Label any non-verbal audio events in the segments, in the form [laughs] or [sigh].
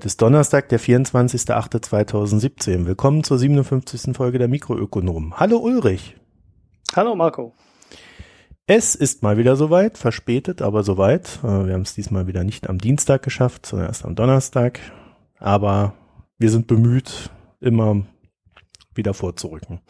Heute ist Donnerstag, der 24.08.2017. Willkommen zur 57. Folge der Mikroökonomen. Hallo Ulrich. Hallo Marco. Es ist mal wieder soweit, verspätet, aber soweit. Äh, wir haben es diesmal wieder nicht am Dienstag geschafft, sondern erst am Donnerstag. Aber wir sind bemüht, immer wieder vorzurücken.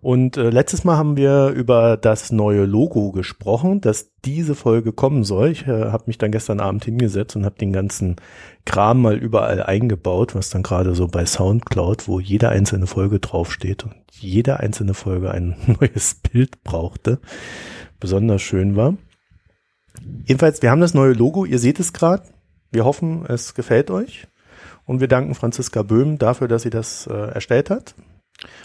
Und äh, letztes Mal haben wir über das neue Logo gesprochen, dass diese Folge kommen soll. Ich äh, habe mich dann gestern Abend hingesetzt und habe den ganzen Kram mal überall eingebaut, was dann gerade so bei Soundcloud, wo jede einzelne Folge draufsteht und jede einzelne Folge ein [laughs] neues Bild brauchte, besonders schön war. Jedenfalls, wir haben das neue Logo, ihr seht es gerade. Wir hoffen, es gefällt euch. Und wir danken Franziska Böhm dafür, dass sie das äh, erstellt hat.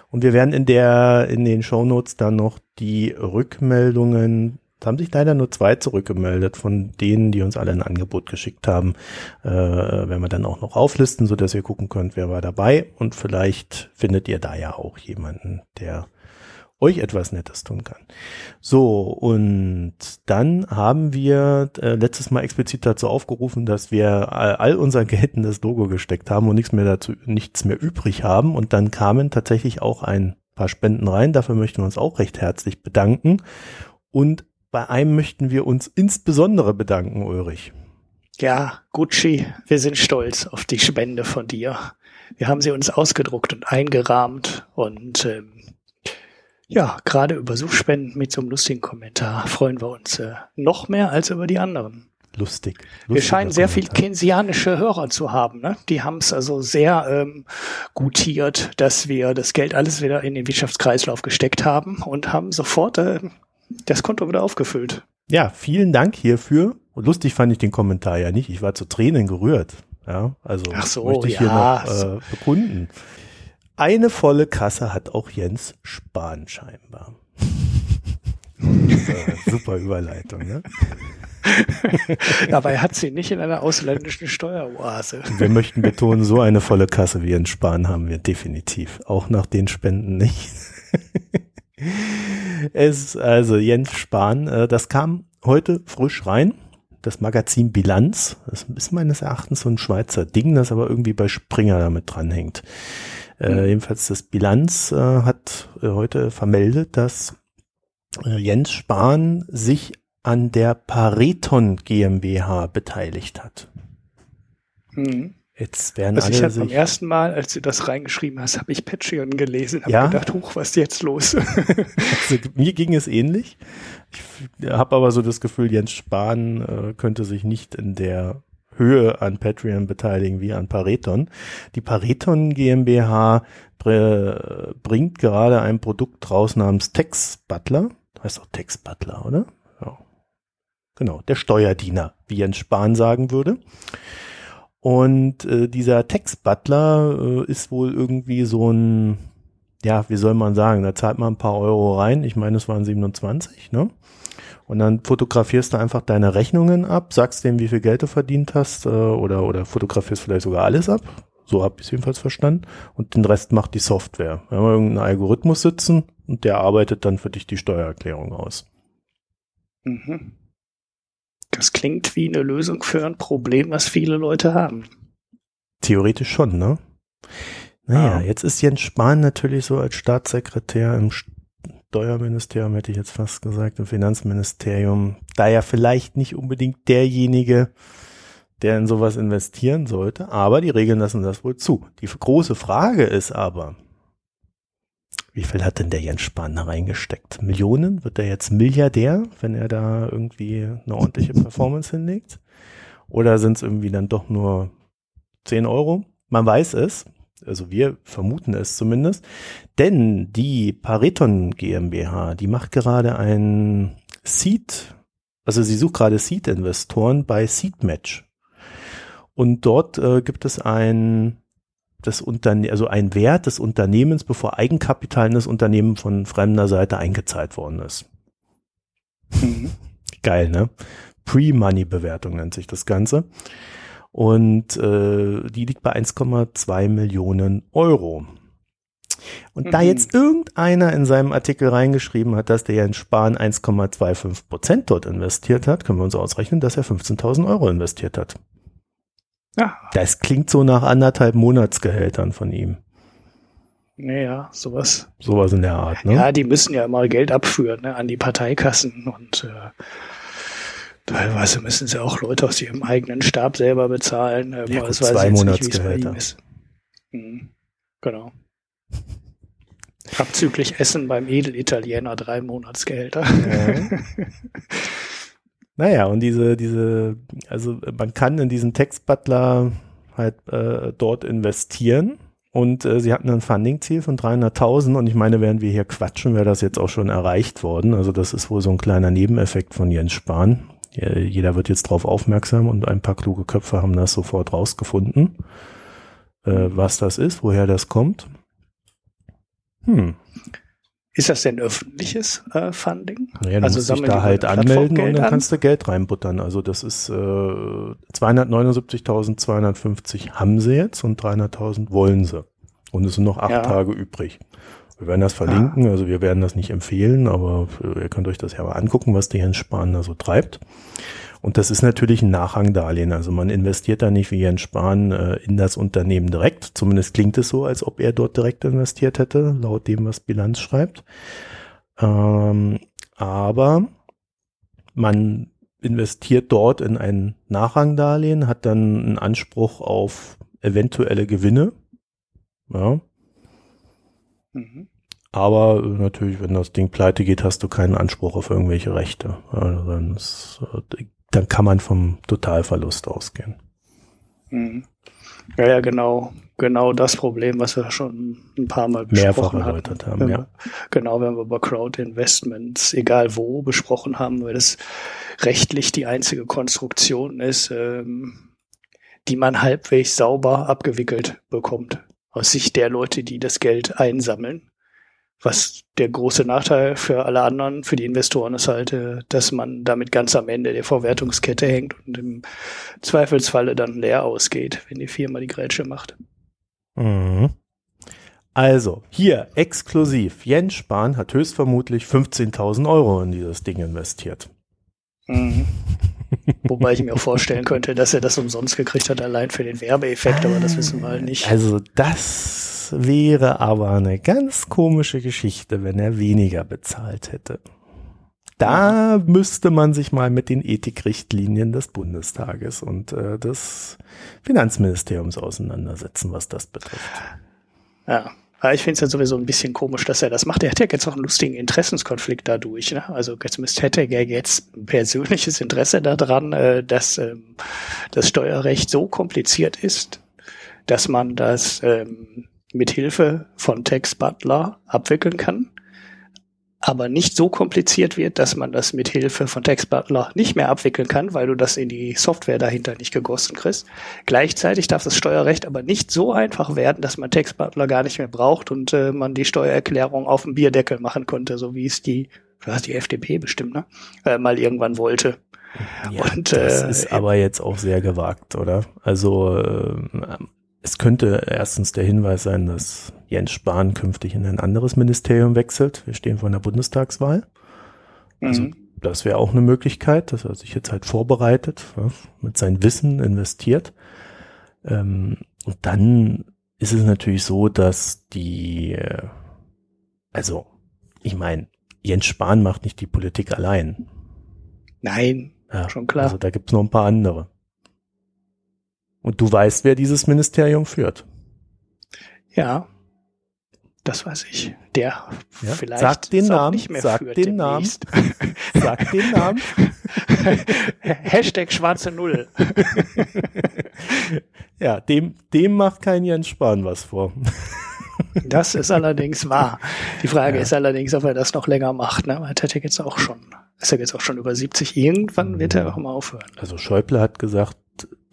Und wir werden in der, in den Shownotes dann noch die Rückmeldungen, da haben sich leider nur zwei zurückgemeldet von denen, die uns alle ein Angebot geschickt haben, äh, werden wir dann auch noch auflisten, so dass ihr gucken könnt, wer war dabei. Und vielleicht findet ihr da ja auch jemanden, der euch etwas Nettes tun kann. So, und dann haben wir äh, letztes Mal explizit dazu aufgerufen, dass wir all, all unser Geld in das Logo gesteckt haben und nichts mehr dazu, nichts mehr übrig haben. Und dann kamen tatsächlich auch ein paar Spenden rein. Dafür möchten wir uns auch recht herzlich bedanken. Und bei einem möchten wir uns insbesondere bedanken, Ulrich. Ja, Gucci, wir sind stolz auf die Spende von dir. Wir haben sie uns ausgedruckt und eingerahmt und ähm, ja, gerade über Suchspenden mit so einem lustigen Kommentar freuen wir uns äh, noch mehr als über die anderen. Lustig. Wir scheinen sehr viel keynesianische Hörer zu haben. Ne? Die haben es also sehr ähm, gutiert, dass wir das Geld alles wieder in den Wirtschaftskreislauf gesteckt haben und haben sofort äh, das Konto wieder aufgefüllt. Ja, vielen Dank hierfür. Und lustig fand ich den Kommentar ja nicht. Ich war zu Tränen gerührt. Ja, also Ach so, möchte ich ja, hier noch äh, bekunden. Eine volle Kasse hat auch Jens Spahn scheinbar. [laughs] Super Überleitung, ne? [laughs] Er hat sie nicht in einer ausländischen Steueroase. Wir möchten betonen, so eine volle Kasse wie Jens Spahn haben wir definitiv. Auch nach den Spenden nicht. [laughs] es, also Jens Spahn, äh, das kam heute frisch rein. Das Magazin Bilanz. Das ist meines Erachtens so ein Schweizer Ding, das aber irgendwie bei Springer damit dranhängt. Äh, jedenfalls das Bilanz äh, hat äh, heute vermeldet, dass äh, Jens Spahn sich an der Pareton GmbH beteiligt hat. Mhm. Jetzt werden also alle ich habe beim ersten Mal, als du das reingeschrieben hast, habe ich Patreon gelesen, habe Ja? gedacht, huch, was ist jetzt los? [laughs] Also, mir ging es ähnlich. Ich habe aber so das Gefühl, Jens Spahn äh, könnte sich nicht in der Höhe an Patreon beteiligen wie an Pareton. Die Pareton GmbH br bringt gerade ein Produkt raus namens Tex Butler. Heißt auch Tex Butler, oder? Ja. Genau, der Steuerdiener, wie Jens Spahn sagen würde. Und äh, dieser Tex Butler äh, ist wohl irgendwie so ein, ja, wie soll man sagen, da zahlt man ein paar Euro rein. Ich meine, es waren 27, ne? Und dann fotografierst du einfach deine Rechnungen ab, sagst dem, wie viel Geld du verdient hast, äh, oder, oder fotografierst vielleicht sogar alles ab. So habe ich es jedenfalls verstanden. Und den Rest macht die Software. Wir haben irgendeinen Algorithmus sitzen und der arbeitet dann für dich die Steuererklärung aus. mhm. Das klingt wie eine Lösung für ein Problem, was viele Leute haben. Theoretisch schon, ne? Naja, Ah. jetzt ist Jens Spahn natürlich so als Staatssekretär im Steuerministerium, hätte ich jetzt fast gesagt, im Finanzministerium, da ja vielleicht nicht unbedingt derjenige, der in sowas investieren sollte, aber die Regeln lassen das wohl zu. Die große Frage ist aber, wie viel hat denn der Jens Spahn da reingesteckt? Millionen? Wird er jetzt Milliardär, wenn er da irgendwie eine ordentliche Performance hinlegt? Oder sind es irgendwie dann doch nur 10 Euro? Man weiß es, also wir vermuten es zumindest, denn die Pareton GmbH, die macht gerade ein Seed, also sie sucht gerade Seed-Investoren bei Seedmatch. Und dort äh, gibt es ein das Unterne also ein Wert des Unternehmens, bevor Eigenkapital in das Unternehmen von fremder Seite eingezahlt worden ist. Mhm. [laughs] Geil, ne? Pre-Money-Bewertung nennt sich das Ganze. Und äh, die liegt bei 1,2 Millionen Euro. Und da Mhm. jetzt irgendeiner in seinem Artikel reingeschrieben hat, dass der Jens Spahn 1,25 Prozent dort investiert hat, können wir uns ausrechnen, dass er 15.000 Euro investiert hat. Ja. Das klingt so nach anderthalb Monatsgehältern von ihm. Naja, sowas. Sowas in der Art, ne? Ja, die müssen ja mal Geld abführen ne, an die Parteikassen und äh, teilweise müssen sie auch Leute aus ihrem eigenen Stab selber bezahlen. Ähm, ja, gut, zwei Monatsgehälter. Mhm. Genau. Abzüglich Essen beim Edelitaliener drei Monatsgehälter. Ja. [laughs] naja, und diese, diese, also man kann in diesen Textbutler halt äh, dort investieren. Und äh, sie hatten ein Funding-Ziel von 300.000 und ich meine, während wir hier quatschen, wäre das jetzt auch schon erreicht worden. Also das ist wohl so ein kleiner Nebeneffekt von Jens Spahn. Jeder wird jetzt drauf aufmerksam und ein paar kluge Köpfe haben das sofort rausgefunden, äh, was das ist, woher das kommt. Hm. Ist das denn öffentliches äh, Funding? Naja, du also musst dich da halt anmelden und dann an? kannst du Geld reinbuttern. Also das ist äh, 279.250 haben sie jetzt und 300.000 wollen sie. Und es sind noch acht ja. Tage übrig. Wir werden das verlinken, ah. also wir werden das nicht empfehlen, aber ihr könnt euch das ja mal angucken, was der Jens Spahn da so treibt. Und das ist natürlich ein Nachrangdarlehen. Also man investiert da nicht wie Jens Spahn äh, in das Unternehmen direkt. Zumindest klingt es so, als ob er dort direkt investiert hätte, laut dem, was Bilanz schreibt. Ähm, aber man investiert dort in ein Nachrangdarlehen, hat dann einen Anspruch auf eventuelle Gewinne. Ja. Mhm. Aber natürlich, wenn das Ding pleite geht, hast du keinen Anspruch auf irgendwelche Rechte. Also dann ist, äh, dann kann man vom Totalverlust ausgehen. Mhm. Ja, ja, genau. Genau das Problem, was wir schon ein paar Mal besprochen Mehrfach erläutert haben. ja. genau, wenn wir über Crowd-Investments, egal wo, besprochen haben, weil das rechtlich die einzige Konstruktion ist, ähm, die man halbwegs sauber abgewickelt bekommt. Aus Sicht der Leute, die das Geld einsammeln. Was der große Nachteil für alle anderen, für die Investoren ist halt, äh, dass man damit ganz am Ende der Verwertungskette hängt und im Zweifelsfalle dann leer ausgeht, wenn die Firma die Grätsche macht. Mhm. Also, hier exklusiv. Jens Spahn hat höchstvermutlich 15.000 Euro in dieses Ding investiert. Mhm. Wobei ich mir auch vorstellen könnte, dass er das umsonst gekriegt hat, allein für den Werbeeffekt, aber das wissen wir halt nicht. Also das wäre aber eine ganz komische Geschichte, wenn er weniger bezahlt hätte. Da müsste man sich mal mit den Ethikrichtlinien des Bundestages und äh, des Finanzministeriums auseinandersetzen, was das betrifft. Ja, ich finde es ja sowieso ein bisschen komisch, dass er das macht. Er hat ja jetzt auch einen lustigen Interessenskonflikt dadurch. Ne? Also jetzt hätte er jetzt ein persönliches Interesse daran, äh, dass ähm, das Steuerrecht so kompliziert ist, dass man das ähm, mit Hilfe von Tex Butler abwickeln kann, aber nicht so kompliziert wird, dass man das mit Hilfe von Tex Butler nicht mehr abwickeln kann, weil du das in die Software dahinter nicht gegossen kriegst. Gleichzeitig darf das Steuerrecht aber nicht so einfach werden, dass man Tex Butler gar nicht mehr braucht und äh, man die Steuererklärung auf dem Bierdeckel machen konnte, so wie es die, was die FDP bestimmt, ne, äh, mal irgendwann wollte. Ja, und, das äh, ist aber jetzt auch sehr gewagt, oder? Also äh, es könnte erstens der Hinweis sein, dass Jens Spahn künftig in ein anderes Ministerium wechselt. Wir stehen vor einer Bundestagswahl. Also mhm. das wäre auch eine Möglichkeit, dass er sich jetzt halt vorbereitet, ja, mit seinem Wissen investiert. Ähm, und dann ist es natürlich so, dass die, äh, also ich meine, Jens Spahn macht nicht die Politik allein. Nein, ja, schon klar. Also da gibt's noch ein paar andere. Und du weißt, wer dieses Ministerium führt. Ja, das weiß ich. Der ja? vielleicht sag den Namen, nicht mehr sag führt den Namen, [laughs] sag den Namen. [laughs] Hashtag schwarze Null. [laughs] ja, dem, dem macht kein Jens Spahn was vor. Das ist allerdings wahr. Die Frage ja. ist allerdings, ob er das noch länger macht. Ne? Er hat ja jetzt auch schon, ist er jetzt auch schon über 70. Irgendwann wird er auch mal aufhören. Also Schäuble hat gesagt,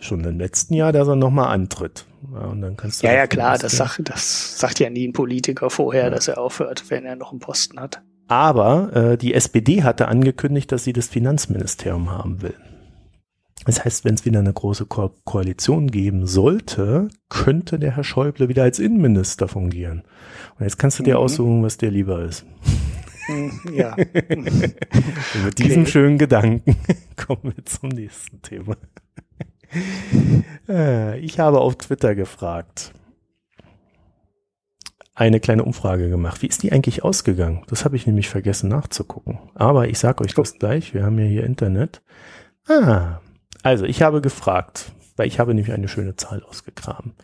schon im letzten Jahr, dass er nochmal antritt. Ja, und dann kannst du ja, ja klar, das sagt, das sagt ja nie ein Politiker vorher, ja. dass er aufhört, wenn er noch einen Posten hat. Aber äh, die SPD hatte angekündigt, dass sie das Finanzministerium haben will. Das heißt, wenn es wieder eine große Ko Koalition geben sollte, könnte der Herr Schäuble wieder als Innenminister fungieren. Und jetzt kannst du dir mhm. aussuchen, was dir lieber ist. Mhm, ja. [laughs] mit diesem okay. schönen Gedanken [laughs] kommen wir zum nächsten Thema. [laughs] Äh, ich habe auf Twitter gefragt, eine kleine Umfrage gemacht. Wie ist die eigentlich ausgegangen? Das habe ich nämlich vergessen nachzugucken. Aber ich sage euch das gleich. Wir haben ja hier Internet. Ah, also ich habe gefragt, weil ich habe nämlich eine schöne Zahl ausgegraben.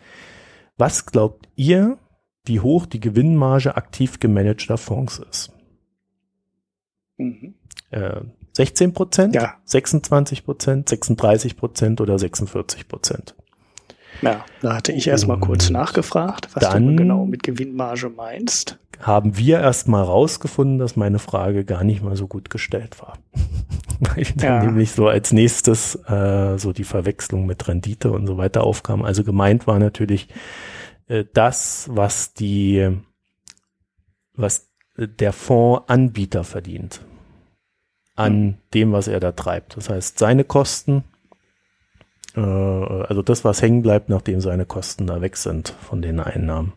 Was glaubt ihr, wie hoch die Gewinnmarge aktiv gemanagter Fonds ist? Mhm. Äh, 16 Prozent, ja. 26 Prozent, 36 Prozent oder 46 Prozent? Ja, da hatte ich erstmal kurz nachgefragt, was dann du genau mit Gewinnmarge meinst. Haben wir erstmal rausgefunden, dass meine Frage gar nicht mal so gut gestellt war. [laughs] Weil dann Ja. nämlich so als nächstes äh, so die Verwechslung mit Rendite und so weiter aufkam. Also gemeint war natürlich äh, das, was die, was der Fondsanbieter verdient an dem, was er da treibt. Das heißt, seine Kosten, äh, also das, was hängen bleibt, nachdem seine Kosten da weg sind von den Einnahmen.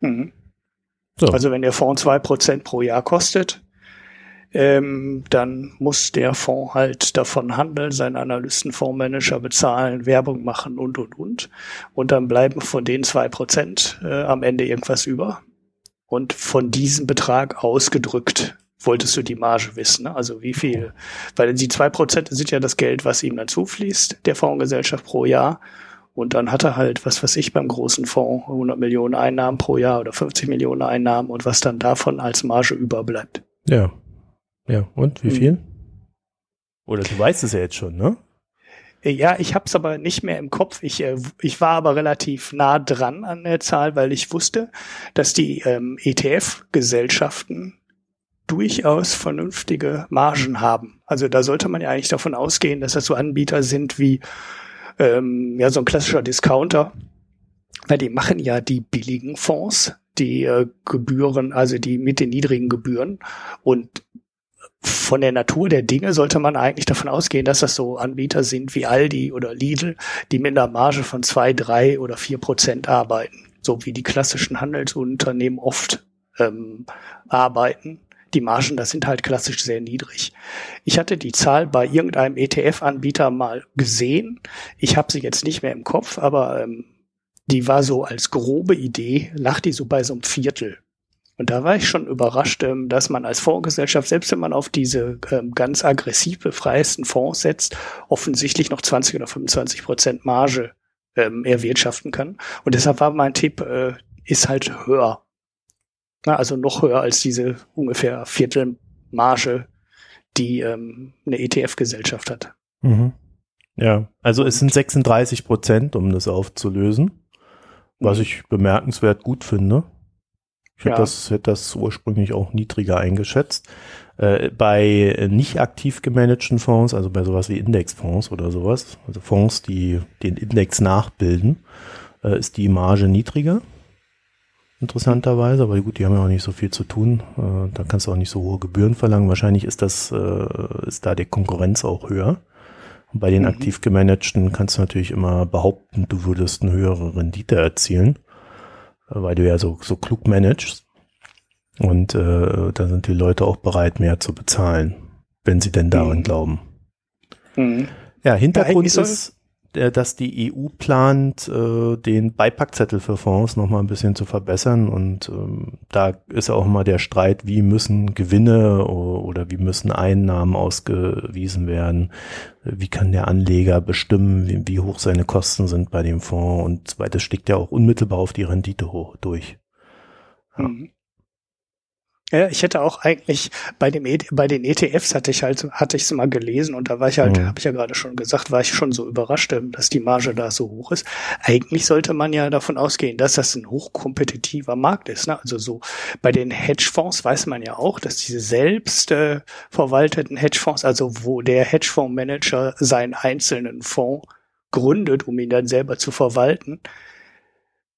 Mhm. So. Also wenn der Fonds zwei Prozent pro Jahr kostet, ähm, dann muss der Fonds halt davon handeln, seinen Analysten, Fondsmanager bezahlen, Werbung machen und, und, und. Und dann bleiben von den zwei Prozent äh, am Ende irgendwas über. Und von diesem Betrag ausgedrückt wolltest du die Marge wissen. Ne? Also wie viel, weil die zwei Prozent sind ja das Geld, was ihm dann zufließt, der Fondsgesellschaft pro Jahr. Und dann hat er halt, was weiß ich, beim großen Fonds 100 Millionen Einnahmen pro Jahr oder 50 Millionen Einnahmen und was dann davon als Marge überbleibt. Ja. Ja, und wie Hm. viel? Oder du weißt es ja jetzt schon, ne? Ja, ich habe es aber nicht mehr im Kopf. Ich, äh, ich war aber relativ nah dran an der Zahl, weil ich wusste, dass die ähm, ETF-Gesellschaften durchaus vernünftige Margen haben. Also da sollte man ja eigentlich davon ausgehen, dass das so Anbieter sind wie ähm, ja so ein klassischer Discounter. Weil die machen ja die billigen Fonds, die äh, Gebühren, also die mit den niedrigen Gebühren. Und von der Natur der Dinge sollte man eigentlich davon ausgehen, dass das so Anbieter sind wie Aldi oder Lidl, die mit einer Marge von zwei, drei oder vier Prozent arbeiten. So wie die klassischen Handelsunternehmen oft ähm, arbeiten. Die Margen, das sind halt klassisch sehr niedrig. Ich hatte die Zahl bei irgendeinem ETF-Anbieter mal gesehen. Ich habe sie jetzt nicht mehr im Kopf, aber ähm, die war so als grobe Idee, lag die so bei so einem Viertel. Und da war ich schon überrascht, ähm, dass man als Fondsgesellschaft, selbst wenn man auf diese ähm, ganz aggressiv befreiesten Fonds setzt, offensichtlich noch 20 oder 25 Prozent Marge ähm, erwirtschaften kann. Und deshalb war mein Tipp, äh, ist halt höher. Na, also noch höher als diese ungefähr Viertelmarge, die ähm, eine ETF-Gesellschaft hat. Mhm. Ja, also es sind 36 Prozent, um das aufzulösen, was ich bemerkenswert gut finde. Ich hätte Ja. das, hätte das ursprünglich auch niedriger eingeschätzt. Äh, bei nicht aktiv gemanagten Fonds, also bei sowas wie Indexfonds oder sowas, also Fonds, die den Index nachbilden, äh, ist die Marge niedriger. Interessanterweise, aber gut, die haben ja auch nicht so viel zu tun. Äh, da kannst du auch nicht so hohe Gebühren verlangen. Wahrscheinlich ist das, äh, ist da die Konkurrenz auch höher. Und bei den Mhm. aktiv gemanagten kannst du natürlich immer behaupten, du würdest eine höhere Rendite erzielen, äh, weil du ja so, so klug managst. Und äh, da sind die Leute auch bereit, mehr zu bezahlen, wenn sie denn daran Mhm. glauben. Mhm. Ja, Hintergrund soll- ist, dass die EU plant, äh, den Beipackzettel für Fonds noch mal ein bisschen zu verbessern. Und ähm, da ist auch mal der Streit, wie müssen Gewinne oder wie müssen Einnahmen ausgewiesen werden. Wie kann der Anleger bestimmen, wie, hoch seine Kosten sind bei dem Fonds? Und das steckt ja auch unmittelbar auf die Rendite hoch durch. Ja. Mhm. Ja, ich hätte auch eigentlich bei dem E- bei den ETFs hatte ich halt hatte ich es mal gelesen und da war ich halt, Mhm. habe ich ja gerade schon gesagt, war ich schon so überrascht, ähm, dass die Marge da so hoch ist. Eigentlich sollte man ja davon ausgehen, dass das ein hochkompetitiver Markt ist. Ne? Also so bei den Hedgefonds weiß man ja auch, dass diese selbst äh, verwalteten Hedgefonds, also wo der Hedgefondsmanager seinen einzelnen Fonds gründet, um ihn dann selber zu verwalten,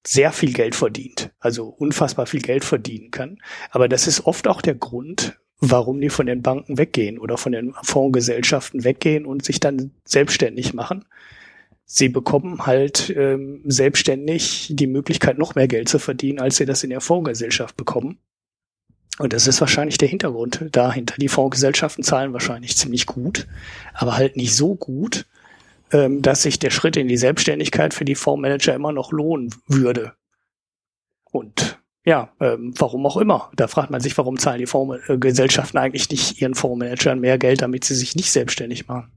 sehr viel Geld verdient, also unfassbar viel Geld verdienen kann. Aber das ist oft auch der Grund, warum die von den Banken weggehen oder von den Fondsgesellschaften weggehen und sich dann selbstständig machen. Sie bekommen halt ähm, selbstständig die Möglichkeit, noch mehr Geld zu verdienen, als sie das in der Fondsgesellschaft bekommen. Und das ist wahrscheinlich der Hintergrund dahinter. Die Fondsgesellschaften zahlen wahrscheinlich ziemlich gut, aber halt nicht so gut, ähm, dass sich der Schritt in die Selbstständigkeit für die Fondsmanager immer noch lohnen würde. Und ja, ähm, warum auch immer. Da fragt man sich, warum zahlen die Fondsgesellschaften eigentlich nicht ihren Fondsmanagern mehr Geld, damit sie sich nicht selbstständig machen.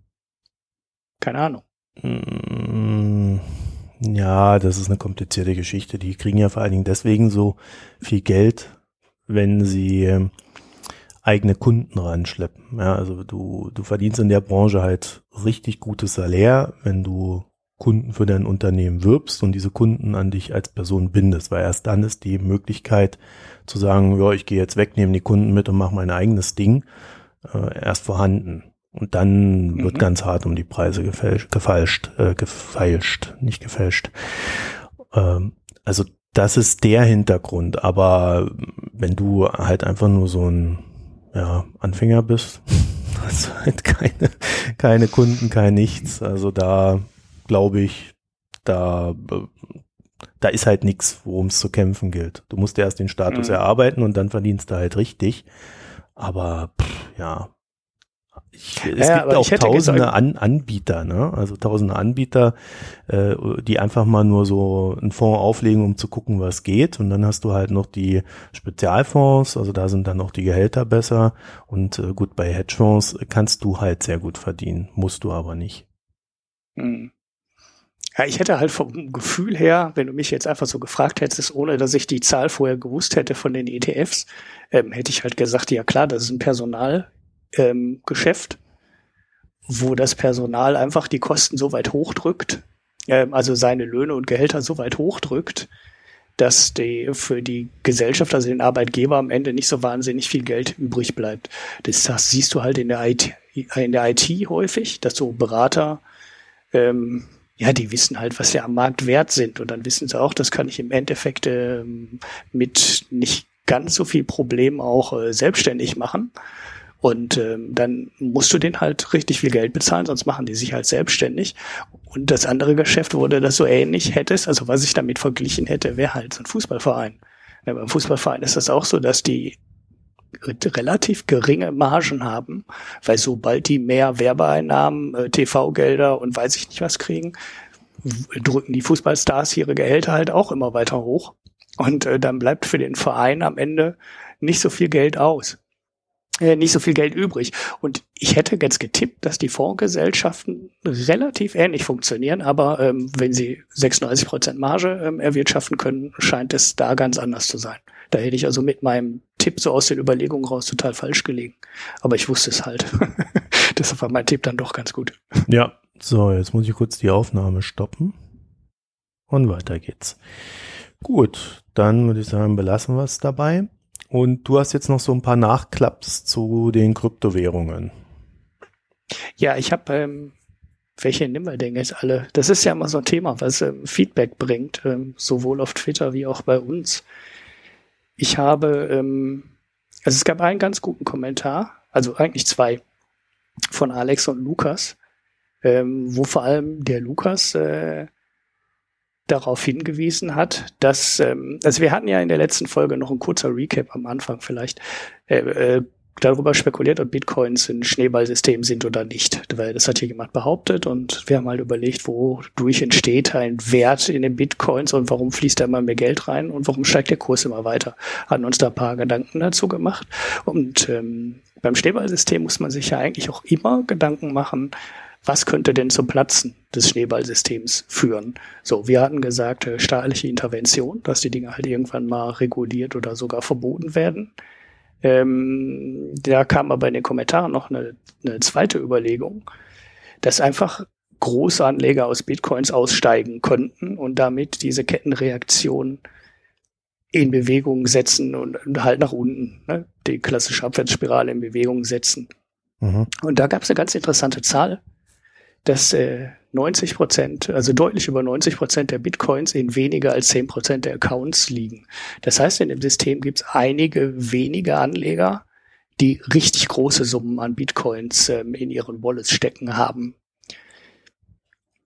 Keine Ahnung. Mm, ja, das ist eine komplizierte Geschichte. Die kriegen ja vor allen Dingen deswegen so viel Geld, wenn sie ähm, eigene Kunden ranschleppen. Ja, also du, du verdienst in der Branche halt richtig gutes Salär, wenn du Kunden für dein Unternehmen wirbst und diese Kunden an dich als Person bindest, weil erst dann ist die Möglichkeit zu sagen, ja, ich gehe jetzt weg, nehme die Kunden mit und mache mein eigenes Ding, äh, erst vorhanden. Und dann mhm. wird ganz hart um die Preise gefälscht, gefalscht, äh, gefeilscht, nicht gefälscht. Ähm, also das ist der Hintergrund. Aber wenn du halt einfach nur so ein ja, Anfänger bist, [laughs] hast halt keine, keine Kunden, kein nichts. Also da glaube ich, da, da ist halt nichts, worum es zu kämpfen gilt. Du musst erst den Status mhm. erarbeiten und dann verdienst du halt richtig. Aber pff, ja, ich, es ja, gibt auch tausende An Anbieter, ne? Also tausende Anbieter, äh, die einfach mal nur so einen Fonds auflegen, um zu gucken, was geht. Und dann hast du halt noch die Spezialfonds, also da sind dann auch die Gehälter besser. Und äh, gut, bei Hedgefonds kannst du halt sehr gut verdienen, musst du aber nicht. Hm. Ja, ich hätte halt vom Gefühl her, wenn du mich jetzt einfach so gefragt hättest, ohne dass ich die Zahl vorher gewusst hätte von den ETFs, ähm, hätte ich halt gesagt, ja klar, das ist ein Personal, ähm, Geschäft, wo das Personal einfach die Kosten so weit hochdrückt, ähm, also seine Löhne und Gehälter so weit hochdrückt, dass die für die Gesellschaft, also den Arbeitgeber am Ende nicht so wahnsinnig viel Geld übrig bleibt. Das, das siehst du halt in der IT, in der IT häufig, dass so Berater, ähm, ja, die wissen halt, was sie am Markt wert sind. Und dann wissen sie auch, das kann ich im Endeffekt ähm, mit nicht ganz so viel Problem auch äh, selbstständig machen. Und ähm, dann musst du den halt richtig viel Geld bezahlen, sonst machen die sich halt selbstständig. Und das andere Geschäft, wo du das so ähnlich hättest, also was ich damit verglichen hätte, wäre halt so ein Fußballverein. Ja, beim Fußballverein ist das auch so, dass die relativ geringe Margen haben, weil sobald die mehr Werbeeinnahmen, äh, TV-Gelder und weiß ich nicht was kriegen, drücken die Fußballstars ihre Gehälter halt auch immer weiter hoch. Und äh, dann bleibt für den Verein am Ende nicht so viel Geld aus nicht so viel Geld übrig. Und ich hätte jetzt getippt, dass die Fondsgesellschaften relativ ähnlich funktionieren, aber ähm, wenn sie 36 Prozent Marge ähm, erwirtschaften können, scheint es da ganz anders zu sein. Da hätte ich also mit meinem Tipp so aus den Überlegungen raus total falsch gelegen. Aber ich wusste es halt. [laughs] Deshalb war mein Tipp dann doch ganz gut. Ja, so, jetzt muss ich kurz die Aufnahme stoppen. Und weiter geht's. Gut, dann würde ich sagen, belassen wir es dabei. Und du hast jetzt noch so ein paar Nachklaps zu den Kryptowährungen. Ja, ich habe, ähm, welche nehmen wir denn jetzt alle? Das ist ja immer so ein Thema, was ähm, Feedback bringt, ähm, sowohl auf Twitter wie auch bei uns. Ich habe, ähm, also es gab einen ganz guten Kommentar, also eigentlich zwei, von Alex und Lukas, ähm, wo vor allem der Lukas äh, darauf hingewiesen hat, dass, ähm, also wir hatten ja in der letzten Folge noch ein kurzer Recap am Anfang vielleicht, äh, äh, darüber spekuliert, ob Bitcoins ein Schneeballsystem sind oder nicht. Weil das hat hier jemand behauptet und wir haben halt überlegt, wodurch entsteht ein Wert in den Bitcoins und warum fließt da immer mehr Geld rein und warum steigt der Kurs immer weiter. Hatten uns da ein paar Gedanken dazu gemacht. Und ähm, beim Schneeballsystem muss man sich ja eigentlich auch immer Gedanken machen, was könnte denn zum Platzen des Schneeballsystems führen? So, wir hatten gesagt, äh, staatliche Intervention, dass die Dinge halt irgendwann mal reguliert oder sogar verboten werden. Ähm, da kam aber in den Kommentaren noch eine, eine zweite Überlegung, dass einfach große Anleger aus Bitcoins aussteigen könnten und damit diese Kettenreaktion in Bewegung setzen und, und halt nach unten, ne, die klassische Abwärtsspirale in Bewegung setzen. Mhm. Und da gab es eine ganz interessante Zahl, dass äh, 90 Prozent, also deutlich über 90 Prozent der Bitcoins in weniger als 10 Prozent der Accounts liegen. Das heißt, in dem System gibt es einige wenige Anleger, die richtig große Summen an Bitcoins ähm, in ihren Wallets stecken haben.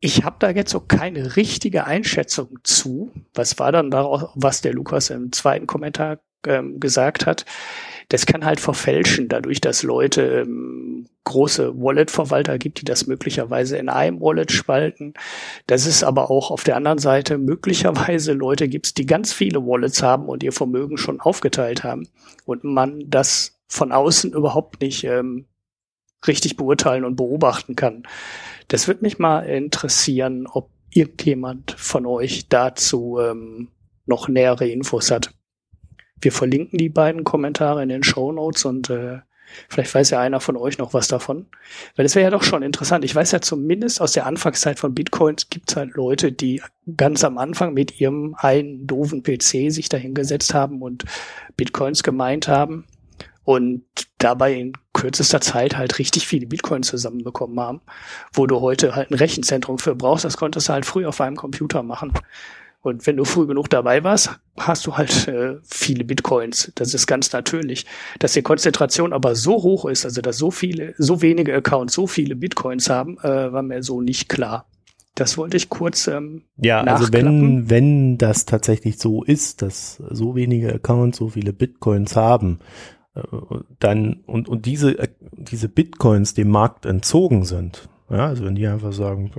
Ich habe da jetzt so keine richtige Einschätzung zu. Was war dann daraus, was der Lukas im zweiten Kommentar ähm, gesagt hat? Das kann halt verfälschen, dadurch, dass Leute ähm, große Wallet-Verwalter gibt, die das möglicherweise in einem Wallet spalten. Dass es aber auch auf der anderen Seite möglicherweise Leute gibt, die ganz viele Wallets haben und ihr Vermögen schon aufgeteilt haben und man das von außen überhaupt nicht ähm, richtig beurteilen und beobachten kann. Das würde mich mal interessieren, ob irgendjemand von euch dazu ähm, noch nähere Infos hat. Wir verlinken die beiden Kommentare in den Show Notes und äh, vielleicht weiß ja einer von euch noch was davon. Weil das wäre ja doch schon interessant. Ich weiß ja zumindest aus der Anfangszeit von Bitcoins gibt es halt Leute, die ganz am Anfang mit ihrem einen doofen PC sich dahingesetzt haben und Bitcoins gemeint haben und dabei in kürzester Zeit halt richtig viele Bitcoins zusammenbekommen haben, wo du heute halt ein Rechenzentrum für brauchst, das konntest du halt früh auf einem Computer machen. Und wenn du früh genug dabei warst, hast du halt äh, viele Bitcoins. Das ist ganz natürlich. Dass die Konzentration aber so hoch ist, also dass so viele, so wenige Accounts so viele Bitcoins haben, äh, war mir so nicht klar. Das wollte ich kurz ähm, Ja, also wenn, wenn das tatsächlich so ist, dass so wenige Accounts so viele Bitcoins haben, äh, dann und, und diese, äh, diese Bitcoins dem Markt entzogen sind, ja, also wenn die einfach sagen,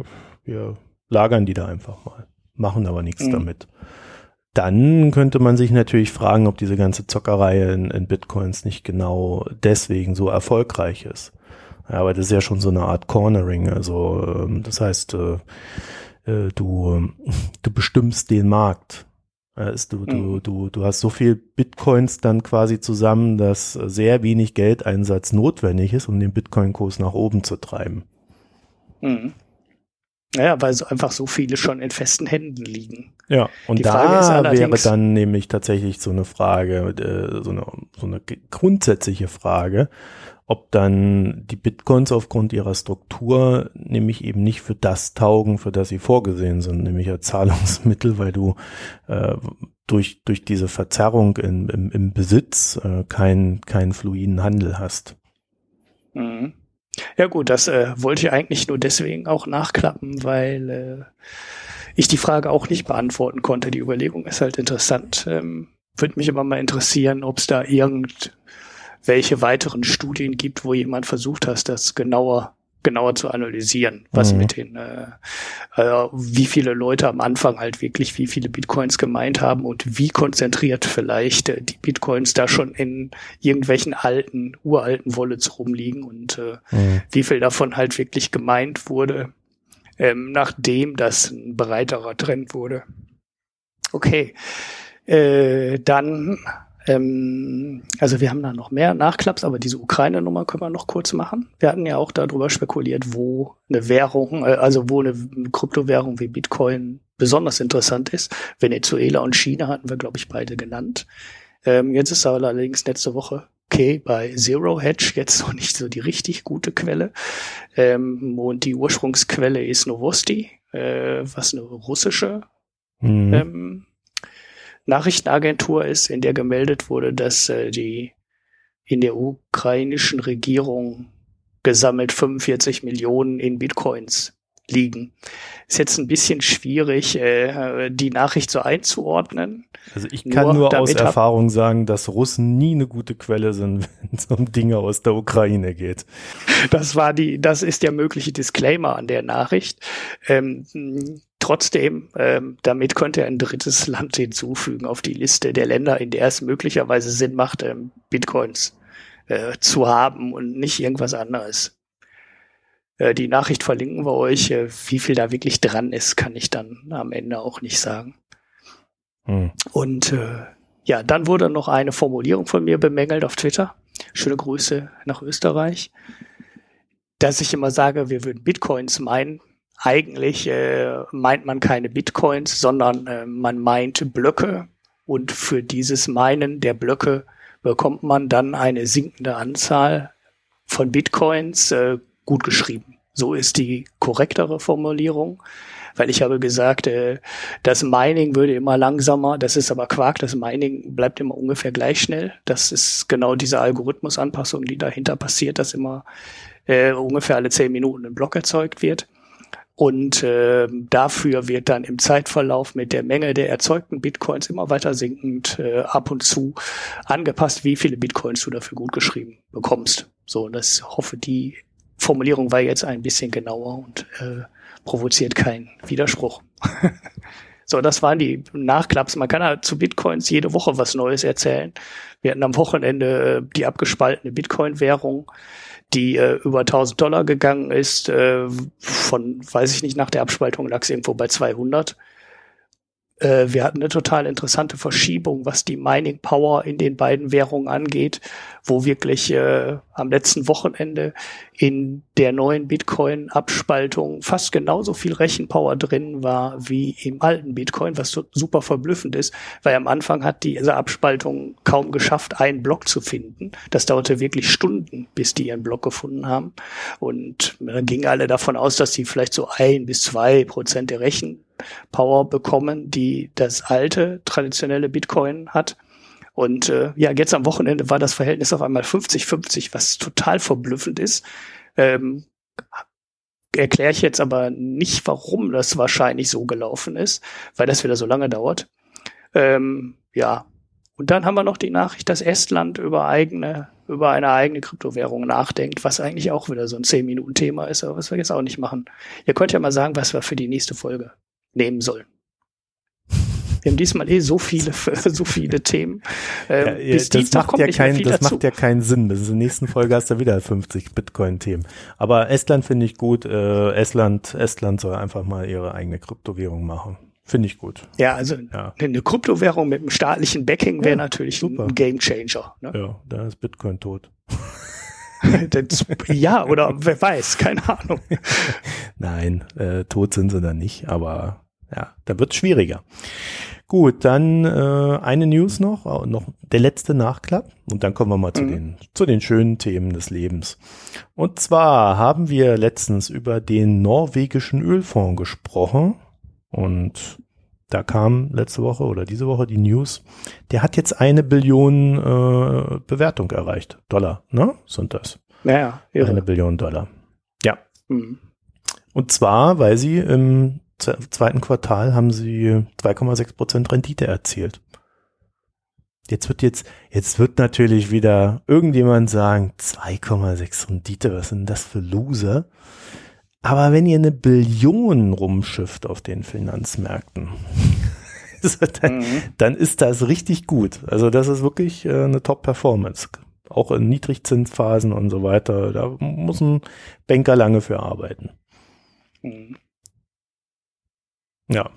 wir lagern die da einfach mal machen aber nichts mhm. damit. Dann könnte man sich natürlich fragen, ob diese ganze Zockerei in, in, Bitcoins nicht genau deswegen so erfolgreich ist. Ja, aber das ist ja schon so eine Art Cornering. Also ähm, das heißt, äh, äh, du, [laughs] du bestimmst den Markt. Du, du, mhm. du, du hast so viel Bitcoins dann quasi zusammen, dass sehr wenig Geldeinsatz notwendig ist, um den Bitcoin-Kurs nach oben zu treiben. Mhm. Ja, weil so einfach so viele schon in festen Händen liegen. Ja, und Die da wäre dann nämlich tatsächlich so eine Frage, äh, so, eine, so eine grundsätzliche Frage, ob dann die Bitcoins aufgrund ihrer Struktur nämlich eben nicht für das taugen, für das sie vorgesehen sind, nämlich als Zahlungsmittel, weil du äh, durch, durch diese Verzerrung in, im, im Besitz äh, keinen kein fluiden Handel hast. Mhm. Ja gut, das äh, wollte ich eigentlich nur deswegen auch nachklappen, weil äh, ich die Frage auch nicht beantworten konnte. Die Überlegung ist halt interessant. Ähm, Würde mich aber mal interessieren, ob es da irgendwelche weiteren Studien gibt, wo jemand versucht hat, das genauer genauer zu analysieren, was mhm. mit den, äh, äh, wie viele Leute am Anfang halt wirklich wie viele Bitcoins gemeint haben und wie konzentriert vielleicht äh, die Bitcoins da schon in irgendwelchen alten, uralten Wallets rumliegen und äh, mhm. wie viel davon halt wirklich gemeint wurde, ähm, nachdem das ein breiterer Trend wurde. Okay. Äh, dann ähm, also wir haben da noch mehr Nachklaps, aber diese Ukraine-Nummer können wir noch kurz machen. Wir hatten ja auch darüber spekuliert, wo eine Währung, äh, also wo eine Kryptowährung wie Bitcoin besonders interessant ist. Venezuela und China hatten wir, glaube ich, beide genannt. Ähm, jetzt ist aber allerdings letzte Woche okay bei Zero Hedge jetzt noch nicht so die richtig gute Quelle. Ähm, und die Ursprungsquelle ist Novosti, äh, was eine russische mhm. ähm, Nachrichtenagentur ist, in der gemeldet wurde, dass äh, die in der ukrainischen Regierung gesammelt 45 Millionen in Bitcoins liegen. Ist jetzt ein bisschen schwierig, äh, die Nachricht so einzuordnen. Also ich kann nur, nur aus Erfahrung sagen, dass Russen nie eine gute Quelle sind, [laughs] wenn es um Dinge aus der Ukraine geht. Das war die, das ist der mögliche Disclaimer an der Nachricht. Ähm, trotzdem, ähm, damit könnte ein drittes Land hinzufügen auf die Liste der Länder, in der es möglicherweise Sinn macht, ähm, Bitcoins äh, zu haben und nicht irgendwas anderes. Äh, die Nachricht verlinken wir euch. Äh, wie viel da wirklich dran ist, kann ich dann am Ende auch nicht sagen. Hm. Und äh, ja, dann wurde noch eine Formulierung von mir bemängelt auf Twitter. Schöne Grüße nach Österreich. Dass ich immer sage, wir würden Bitcoins meinen. Eigentlich äh, meint man keine Bitcoins, sondern äh, man meint Blöcke. Und für dieses Meinen der Blöcke bekommt man dann eine sinkende Anzahl von Bitcoins äh, gut geschrieben. So ist die korrektere Formulierung, weil ich habe gesagt, äh, das Mining würde immer langsamer, das ist aber Quark, das Mining bleibt immer ungefähr gleich schnell. Das ist genau diese Algorithmusanpassung, die dahinter passiert, dass immer äh, ungefähr alle zehn Minuten ein Block erzeugt wird. Und äh, dafür wird dann im Zeitverlauf mit der Menge der erzeugten Bitcoins immer weiter sinkend äh, ab und zu angepasst, wie viele Bitcoins du dafür gut geschrieben bekommst. So, und das hoffe, die Formulierung war jetzt ein bisschen genauer und äh, provoziert keinen Widerspruch. [laughs] so, das waren die Nachklaps. Man kann halt zu Bitcoins jede Woche was Neues erzählen. Wir hatten am Wochenende äh, die abgespaltene Bitcoin-Währung die äh, über 1000 Dollar gegangen ist. Äh, von, weiß ich nicht, nach der Abspaltung lag es irgendwo bei 200. Äh, wir hatten eine total interessante Verschiebung, was die Mining Power in den beiden Währungen angeht, wo wirklich äh, am letzten Wochenende in der neuen Bitcoin-Abspaltung fast genauso viel Rechenpower drin war wie im alten Bitcoin, was so super verblüffend ist, weil am Anfang hat diese Abspaltung kaum geschafft, einen Block zu finden. Das dauerte wirklich Stunden, bis die ihren Block gefunden haben. Und dann gingen alle davon aus, dass sie vielleicht so ein bis zwei Prozent der Rechen Power bekommen, die das alte traditionelle Bitcoin hat. Und äh, ja, jetzt am Wochenende war das Verhältnis auf einmal 50-50, was total verblüffend ist. Ähm, Erkläre ich jetzt aber nicht, warum das wahrscheinlich so gelaufen ist, weil das wieder so lange dauert. Ähm, ja, und dann haben wir noch die Nachricht, dass Estland über eigene, über eine eigene Kryptowährung nachdenkt, was eigentlich auch wieder so ein 10-Minuten-Thema ist, aber was wir jetzt auch nicht machen. Ihr könnt ja mal sagen, was wir für die nächste Folge nehmen sollen. Wir haben diesmal eh so viele, [laughs] so viele Themen. Äh, ja, das macht, ja, kein, das macht ja keinen Sinn. Bis zur nächsten Folge hast du wieder 50 Bitcoin-Themen. Aber Estland finde ich gut. Äh, Estland, Estland soll einfach mal ihre eigene Kryptowährung machen. Finde ich gut. Ja, also ja. eine Kryptowährung mit einem staatlichen Backing wäre ja, natürlich super. ein Game Changer. Ne? Ja, da ist Bitcoin tot. [laughs] ja, oder wer weiß, keine Ahnung. [laughs] Nein, äh, tot sind sie dann nicht, aber ja, da wird es schwieriger. Gut, dann äh, eine News noch, noch der letzte Nachklapp und dann kommen wir mal mhm. zu den zu den schönen Themen des Lebens. Und zwar haben wir letztens über den norwegischen Ölfonds gesprochen und da kam letzte Woche oder diese Woche die News, der hat jetzt eine Billion äh, Bewertung erreicht. Dollar, ne? Sind das? Ja, ja Eine Billion Dollar. Ja. Mhm. Und zwar, weil sie im zweiten Quartal haben sie 2,6 Prozent Rendite erzielt. Jetzt wird jetzt, jetzt wird natürlich wieder irgendjemand sagen, 2,6 Rendite, was sind das für Loser? Aber wenn ihr eine Billion rumschifft auf den Finanzmärkten, [laughs] dann, mhm. dann, ist das richtig gut. Also das ist wirklich äh, eine Top-Performance. Auch in Niedrigzinsphasen und so weiter. Da muss ein Banker lange für arbeiten. Mhm. Ja.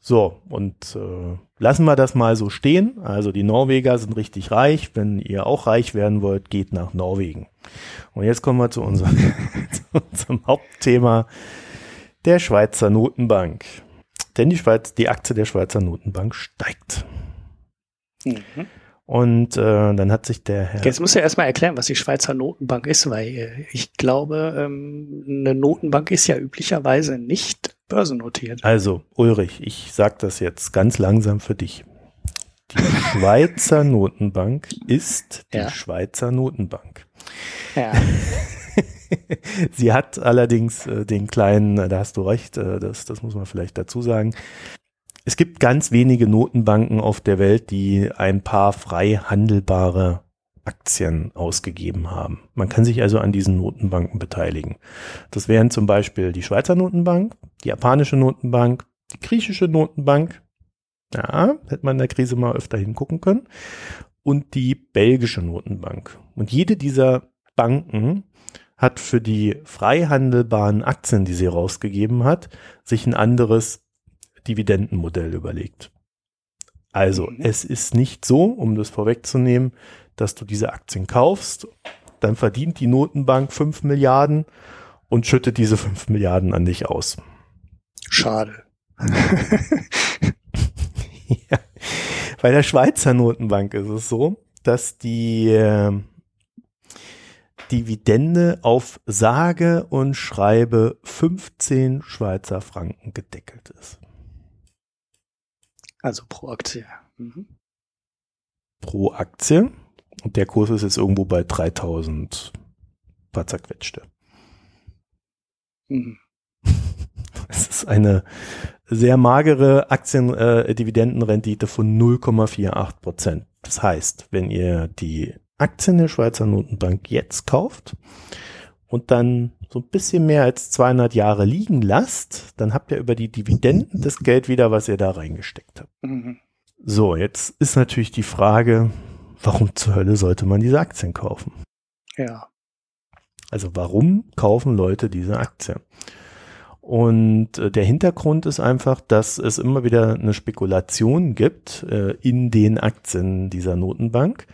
So, und äh, lassen wir das mal so stehen. Also die Norweger sind richtig reich. Wenn ihr auch reich werden wollt, geht nach Norwegen. Und jetzt kommen wir zu unserem, [laughs] zu unserem Hauptthema der Schweizer Notenbank. Denn die Schweiz, die Aktie der Schweizer Notenbank steigt. Mhm. Und äh, dann hat sich der Herr. Jetzt muss ja erstmal erklären, was die Schweizer Notenbank ist, weil äh, ich glaube, ähm, eine Notenbank ist ja üblicherweise nicht börsennotiert. Also, Ulrich, ich sag das jetzt ganz langsam für dich. Die Schweizer [laughs] Notenbank ist die ja. Schweizer Notenbank. Ja. [laughs] Sie hat allerdings äh, den kleinen, da hast du recht, äh, das, das muss man vielleicht dazu sagen, es gibt ganz wenige Notenbanken auf der Welt, die ein paar frei handelbare Aktien ausgegeben haben. Man kann sich also an diesen Notenbanken beteiligen. Das wären zum Beispiel die Schweizer Notenbank, die japanische Notenbank, die griechische Notenbank, ja, hätte man in der Krise mal öfter hingucken können, und die belgische Notenbank. Und jede dieser Banken hat für die frei handelbaren Aktien, die sie rausgegeben hat, sich ein anderes Dividendenmodell überlegt. Also mhm. es ist nicht so, um das vorwegzunehmen, dass du diese Aktien kaufst, dann verdient die Notenbank fünf Milliarden und schüttet diese fünf Milliarden an dich aus. Schade. [laughs] ja. Bei der Schweizer Notenbank ist es so, dass die äh, Dividende auf sage und schreibe 15 Schweizer Franken gedeckelt ist. Also pro Aktie. Mhm. Pro Aktie. Und der Kurs ist jetzt irgendwo bei 3000 paar zerquetschte. Mhm. [laughs] ist eine sehr magere Aktiendividendenrendite äh, von 0,48 Prozent. Das heißt, wenn ihr die Aktien der Schweizer Notenbank jetzt kauft und dann so ein bisschen mehr als 200 Jahre liegen lasst, dann habt ihr über die Dividenden das Geld wieder, was ihr da reingesteckt habt. Mhm. So, jetzt ist natürlich die Frage, warum zur Hölle sollte man diese Aktien kaufen? Ja. Also warum kaufen Leute diese Aktien? Und äh, der Hintergrund ist einfach, dass es immer wieder eine Spekulation gibt äh, in den Aktien dieser Notenbank,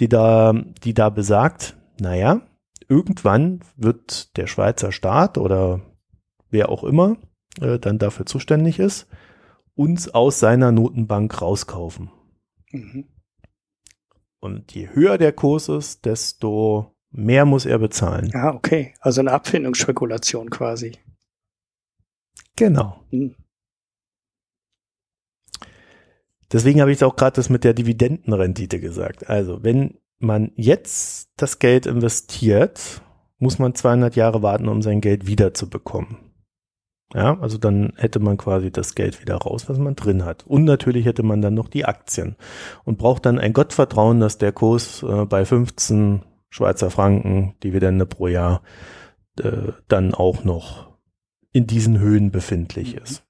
die da, die da besagt, naja, irgendwann wird der Schweizer Staat oder wer auch immer äh, dann dafür zuständig ist, uns aus seiner Notenbank rauskaufen. Mhm. Und je höher der Kurs ist, desto mehr muss er bezahlen. Ah, okay. Also eine Abfindungsspekulation quasi. Genau. Hm. Deswegen habe ich auch gerade das mit der Dividendenrendite gesagt. Also, wenn man jetzt das Geld investiert, muss man 200 Jahre warten, um sein Geld wiederzubekommen. Ja, also dann hätte man quasi das Geld wieder raus, was man drin hat. Und natürlich hätte man dann noch die Aktien und braucht dann ein Gottvertrauen, dass der Kurs äh, bei 15 Schweizer Franken Dividende pro Jahr äh, dann auch noch in diesen Höhen befindlich mhm. ist.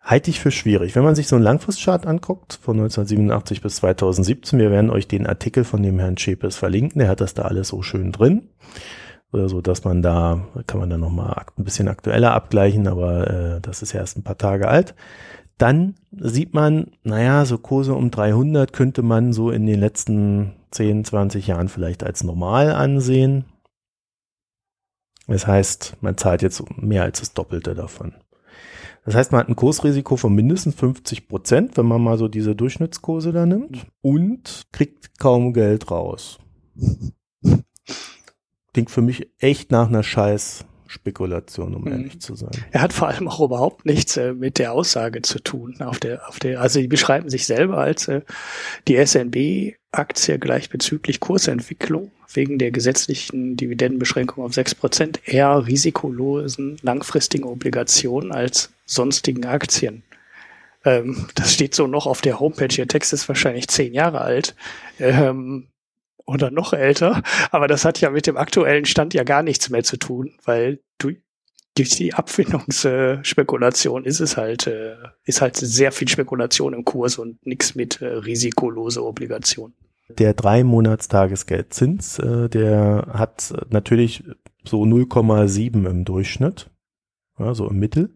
Halte ich für schwierig. Wenn man sich so einen Langfristchart anguckt, von 1987 bis 2017, wir werden euch den Artikel von dem Herrn Schepes verlinken, der hat das da alles so schön drin. Oder so, dass man da, kann man dann nochmal ein bisschen aktueller abgleichen, aber äh, das ist ja erst ein paar Tage alt. Dann sieht man, naja, so Kurse um 300 könnte man so in den letzten 10, 20 Jahren vielleicht als normal ansehen. Das heißt, man zahlt jetzt mehr als das Doppelte davon. Das heißt, man hat ein Kursrisiko von mindestens 50 Prozent, wenn man mal so diese Durchschnittskurse da nimmt und kriegt kaum Geld raus. Klingt für mich echt nach einer scheiß Spekulation, um mhm. ehrlich zu sein. Er hat vor allem auch überhaupt nichts äh, mit der Aussage zu tun. Auf der, auf der, also die beschreiben sich selber als äh, die SNB-Aktie gleich bezüglich Kursentwicklung wegen der gesetzlichen Dividendenbeschränkung auf sechs Prozent eher risikolosen langfristigen Obligationen als sonstigen Aktien. Ähm, das steht so noch auf der Homepage. Ihr Text ist wahrscheinlich zehn Jahre alt. Ähm, oder noch älter. Aber das hat ja mit dem aktuellen Stand ja gar nichts mehr zu tun, weil du, durch die Abfindungsspekulation ist es halt, äh, ist halt sehr viel Spekulation im Kurs und nichts mit äh, risikolose Obligation. Der drei Monatstagesgeldzins, äh, der hat natürlich so 0,7 im Durchschnitt, ja, so im Mittel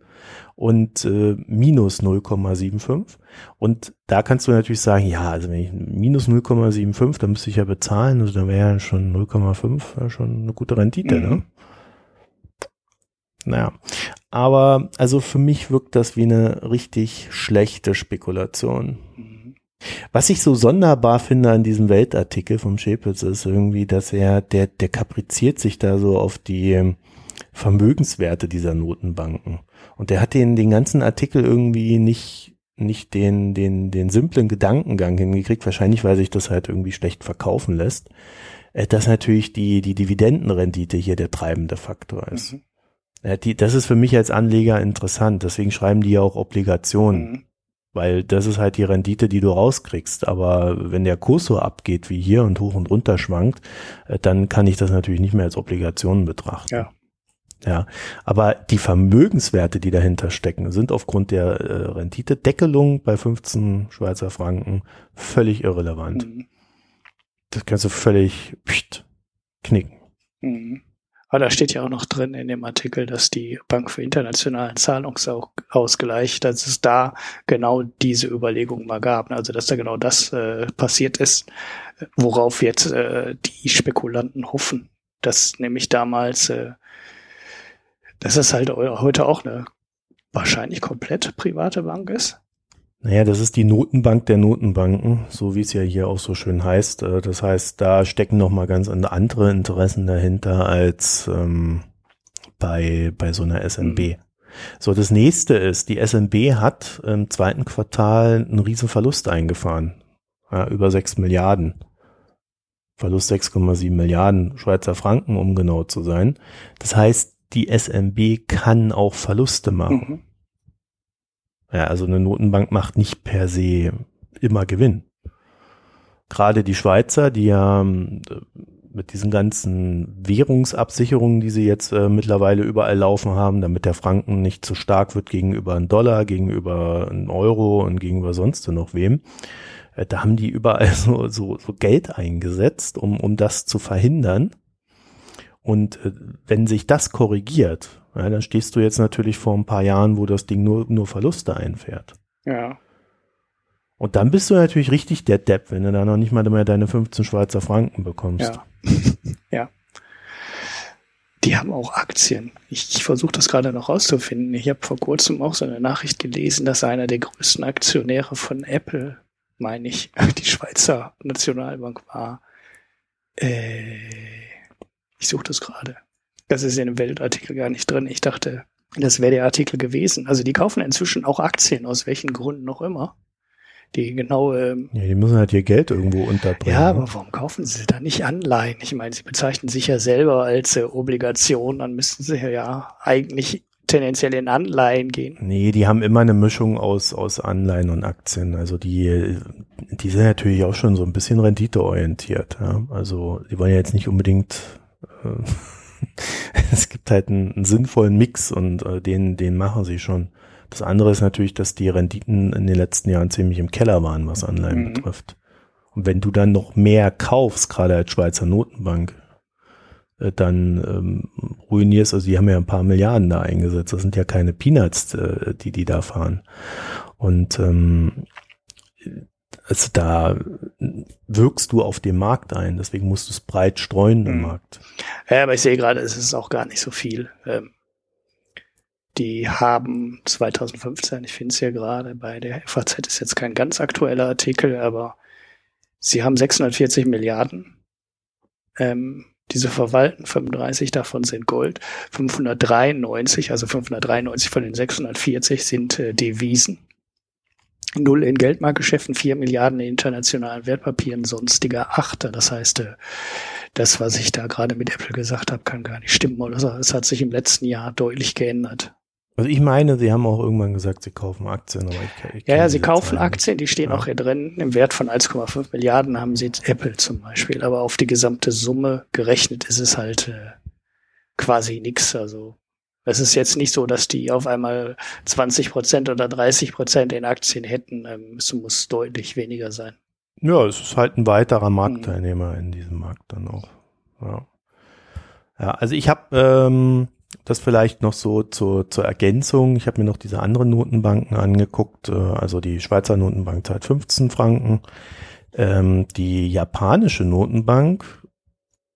und äh, minus 0,75. Und da kannst du natürlich sagen, ja, also wenn ich minus 0,75, dann müsste ich ja bezahlen, also dann wäre ja schon 0,5 ja, schon eine gute Rendite, ne? mhm. ne? Naja, aber also für mich wirkt das wie eine richtig schlechte Spekulation. Mhm. Was ich so sonderbar finde an diesem Weltartikel vom Schäpitz ist irgendwie, dass er, der, der kapriziert sich da so auf die Vermögenswerte dieser Notenbanken. Und der hat den, den ganzen Artikel irgendwie nicht, nicht den, den, den simplen Gedankengang hingekriegt, wahrscheinlich weil sich das halt irgendwie schlecht verkaufen lässt, äh, dass natürlich die, die Dividendenrendite hier der treibende Faktor ist. Mhm. Die, das ist für mich als Anleger interessant, deswegen schreiben die ja auch Obligationen. Mhm. Weil das ist halt die Rendite, die du rauskriegst. Aber wenn der Kurs so abgeht wie hier und hoch und runter schwankt, äh, dann kann ich das natürlich nicht mehr als Obligationen betrachten. Ja. Ja, aber die Vermögenswerte, die dahinter stecken, sind aufgrund der äh, Renditedeckelung bei 15 Schweizer Franken völlig irrelevant. Mhm. Das kannst du völlig pst, knicken. Mhm. Aber da steht ja auch noch drin in dem Artikel, dass die Bank für internationalen Zahlungsausgleich, dass es da genau diese Überlegung mal gab. Also dass da genau das äh, passiert ist, worauf jetzt äh, die Spekulanten hoffen. Dass nämlich damals äh, dass es halt heute auch eine wahrscheinlich komplett private Bank ist. Naja, das ist die Notenbank der Notenbanken, so wie es ja hier auch so schön heißt. Äh, das heißt, da stecken nochmal ganz andere Interessen dahinter als ähm, bei, bei so einer SNB. Mhm. So, das nächste ist, die SNB hat im zweiten Quartal einen riesen Verlust eingefahren. Ja, über sechs Milliarden. Verlust 6,7 Milliarden Schweizer Franken, um genau zu sein. Das heißt, die SMB kann auch Verluste machen. Mhm. Ja, also eine Notenbank macht nicht per se immer Gewinn. Gerade die Schweizer, die ja ähm, mit diesen ganzen Währungsabsicherungen, die sie jetzt äh, mittlerweile überall laufen haben, damit der Franken nicht zu stark wird gegenüber einem Dollar, gegenüber einem Euro und gegenüber sonst noch wem, äh, da haben die überall [laughs] so, so, so Geld eingesetzt, um, um das zu verhindern. Und äh, wenn sich das korrigiert, ja, dann stehst du jetzt natürlich vor ein paar Jahren, wo das Ding nur, nur Verluste einfährt. Ja. Und dann bist du natürlich richtig der Depp, wenn du da noch nicht mal mehr deine 15 Schweizer Franken bekommst. Ja. ja. Die haben auch Aktien. Ich, ich versuche das gerade noch rauszufinden. Ich habe vor kurzem auch so eine Nachricht gelesen, dass einer der größten Aktionäre von Apple, meine ich, [laughs] die Schweizer Nationalbank war. Äh, ich suche das gerade. Das ist in dem Weltartikel gar nicht drin. Ich dachte, das wäre der Artikel gewesen. Also die kaufen inzwischen auch Aktien, aus welchen Gründen noch immer. Die genau. Ähm, ja, die müssen halt ihr Geld irgendwo unterbringen. Ja, ne? aber warum kaufen sie da nicht Anleihen? Ich meine, sie bezeichnen sich ja selber als äh, Obligation, dann müssten sie ja eigentlich tendenziell in Anleihen gehen. Nee, die haben immer eine Mischung aus, aus Anleihen und Aktien. Also die, die sind natürlich auch schon so ein bisschen renditeorientiert. Ja? Also die wollen ja jetzt nicht unbedingt [laughs] es gibt halt einen, einen sinnvollen Mix und äh, den, den machen sie schon. Das andere ist natürlich, dass die Renditen in den letzten Jahren ziemlich im Keller waren, was Anleihen mhm. betrifft. Und wenn du dann noch mehr kaufst, gerade als Schweizer Notenbank, äh, dann ähm, ruinierst, also die haben ja ein paar Milliarden da eingesetzt, das sind ja keine Peanuts, äh, die die da fahren. Und ähm, also da wirkst du auf dem Markt ein, deswegen musst du es breit streuen im mhm. Markt. Ja, aber ich sehe gerade, es ist auch gar nicht so viel. Ähm, die haben 2015, ich finde es ja gerade bei der FAZ ist jetzt kein ganz aktueller Artikel, aber sie haben 640 Milliarden. Ähm, diese verwalten 35 davon sind Gold, 593, also 593 von den 640 sind äh, Devisen null in Geldmarktgeschäften, vier Milliarden in internationalen Wertpapieren, sonstiger Achter. Das heißt, äh, das, was ich da gerade mit Apple gesagt habe, kann gar nicht stimmen. Oder es hat sich im letzten Jahr deutlich geändert. Also ich meine, sie haben auch irgendwann gesagt, sie kaufen Aktien. Aber ich, ich ja, ja, sie kaufen Zahlen. Aktien, die stehen ja. auch hier drin. Im Wert von 1,5 Milliarden haben sie Apple zum Beispiel. Aber auf die gesamte Summe gerechnet ist es halt äh, quasi nichts. Also es ist jetzt nicht so, dass die auf einmal 20 Prozent oder 30 Prozent in Aktien hätten. Ähm, es muss deutlich weniger sein. Ja, es ist halt ein weiterer Marktteilnehmer mhm. in diesem Markt dann auch. Ja, ja also ich habe ähm, das vielleicht noch so zur, zur Ergänzung. Ich habe mir noch diese anderen Notenbanken angeguckt. Äh, also die Schweizer Notenbank zahlt 15 Franken. Ähm, die japanische Notenbank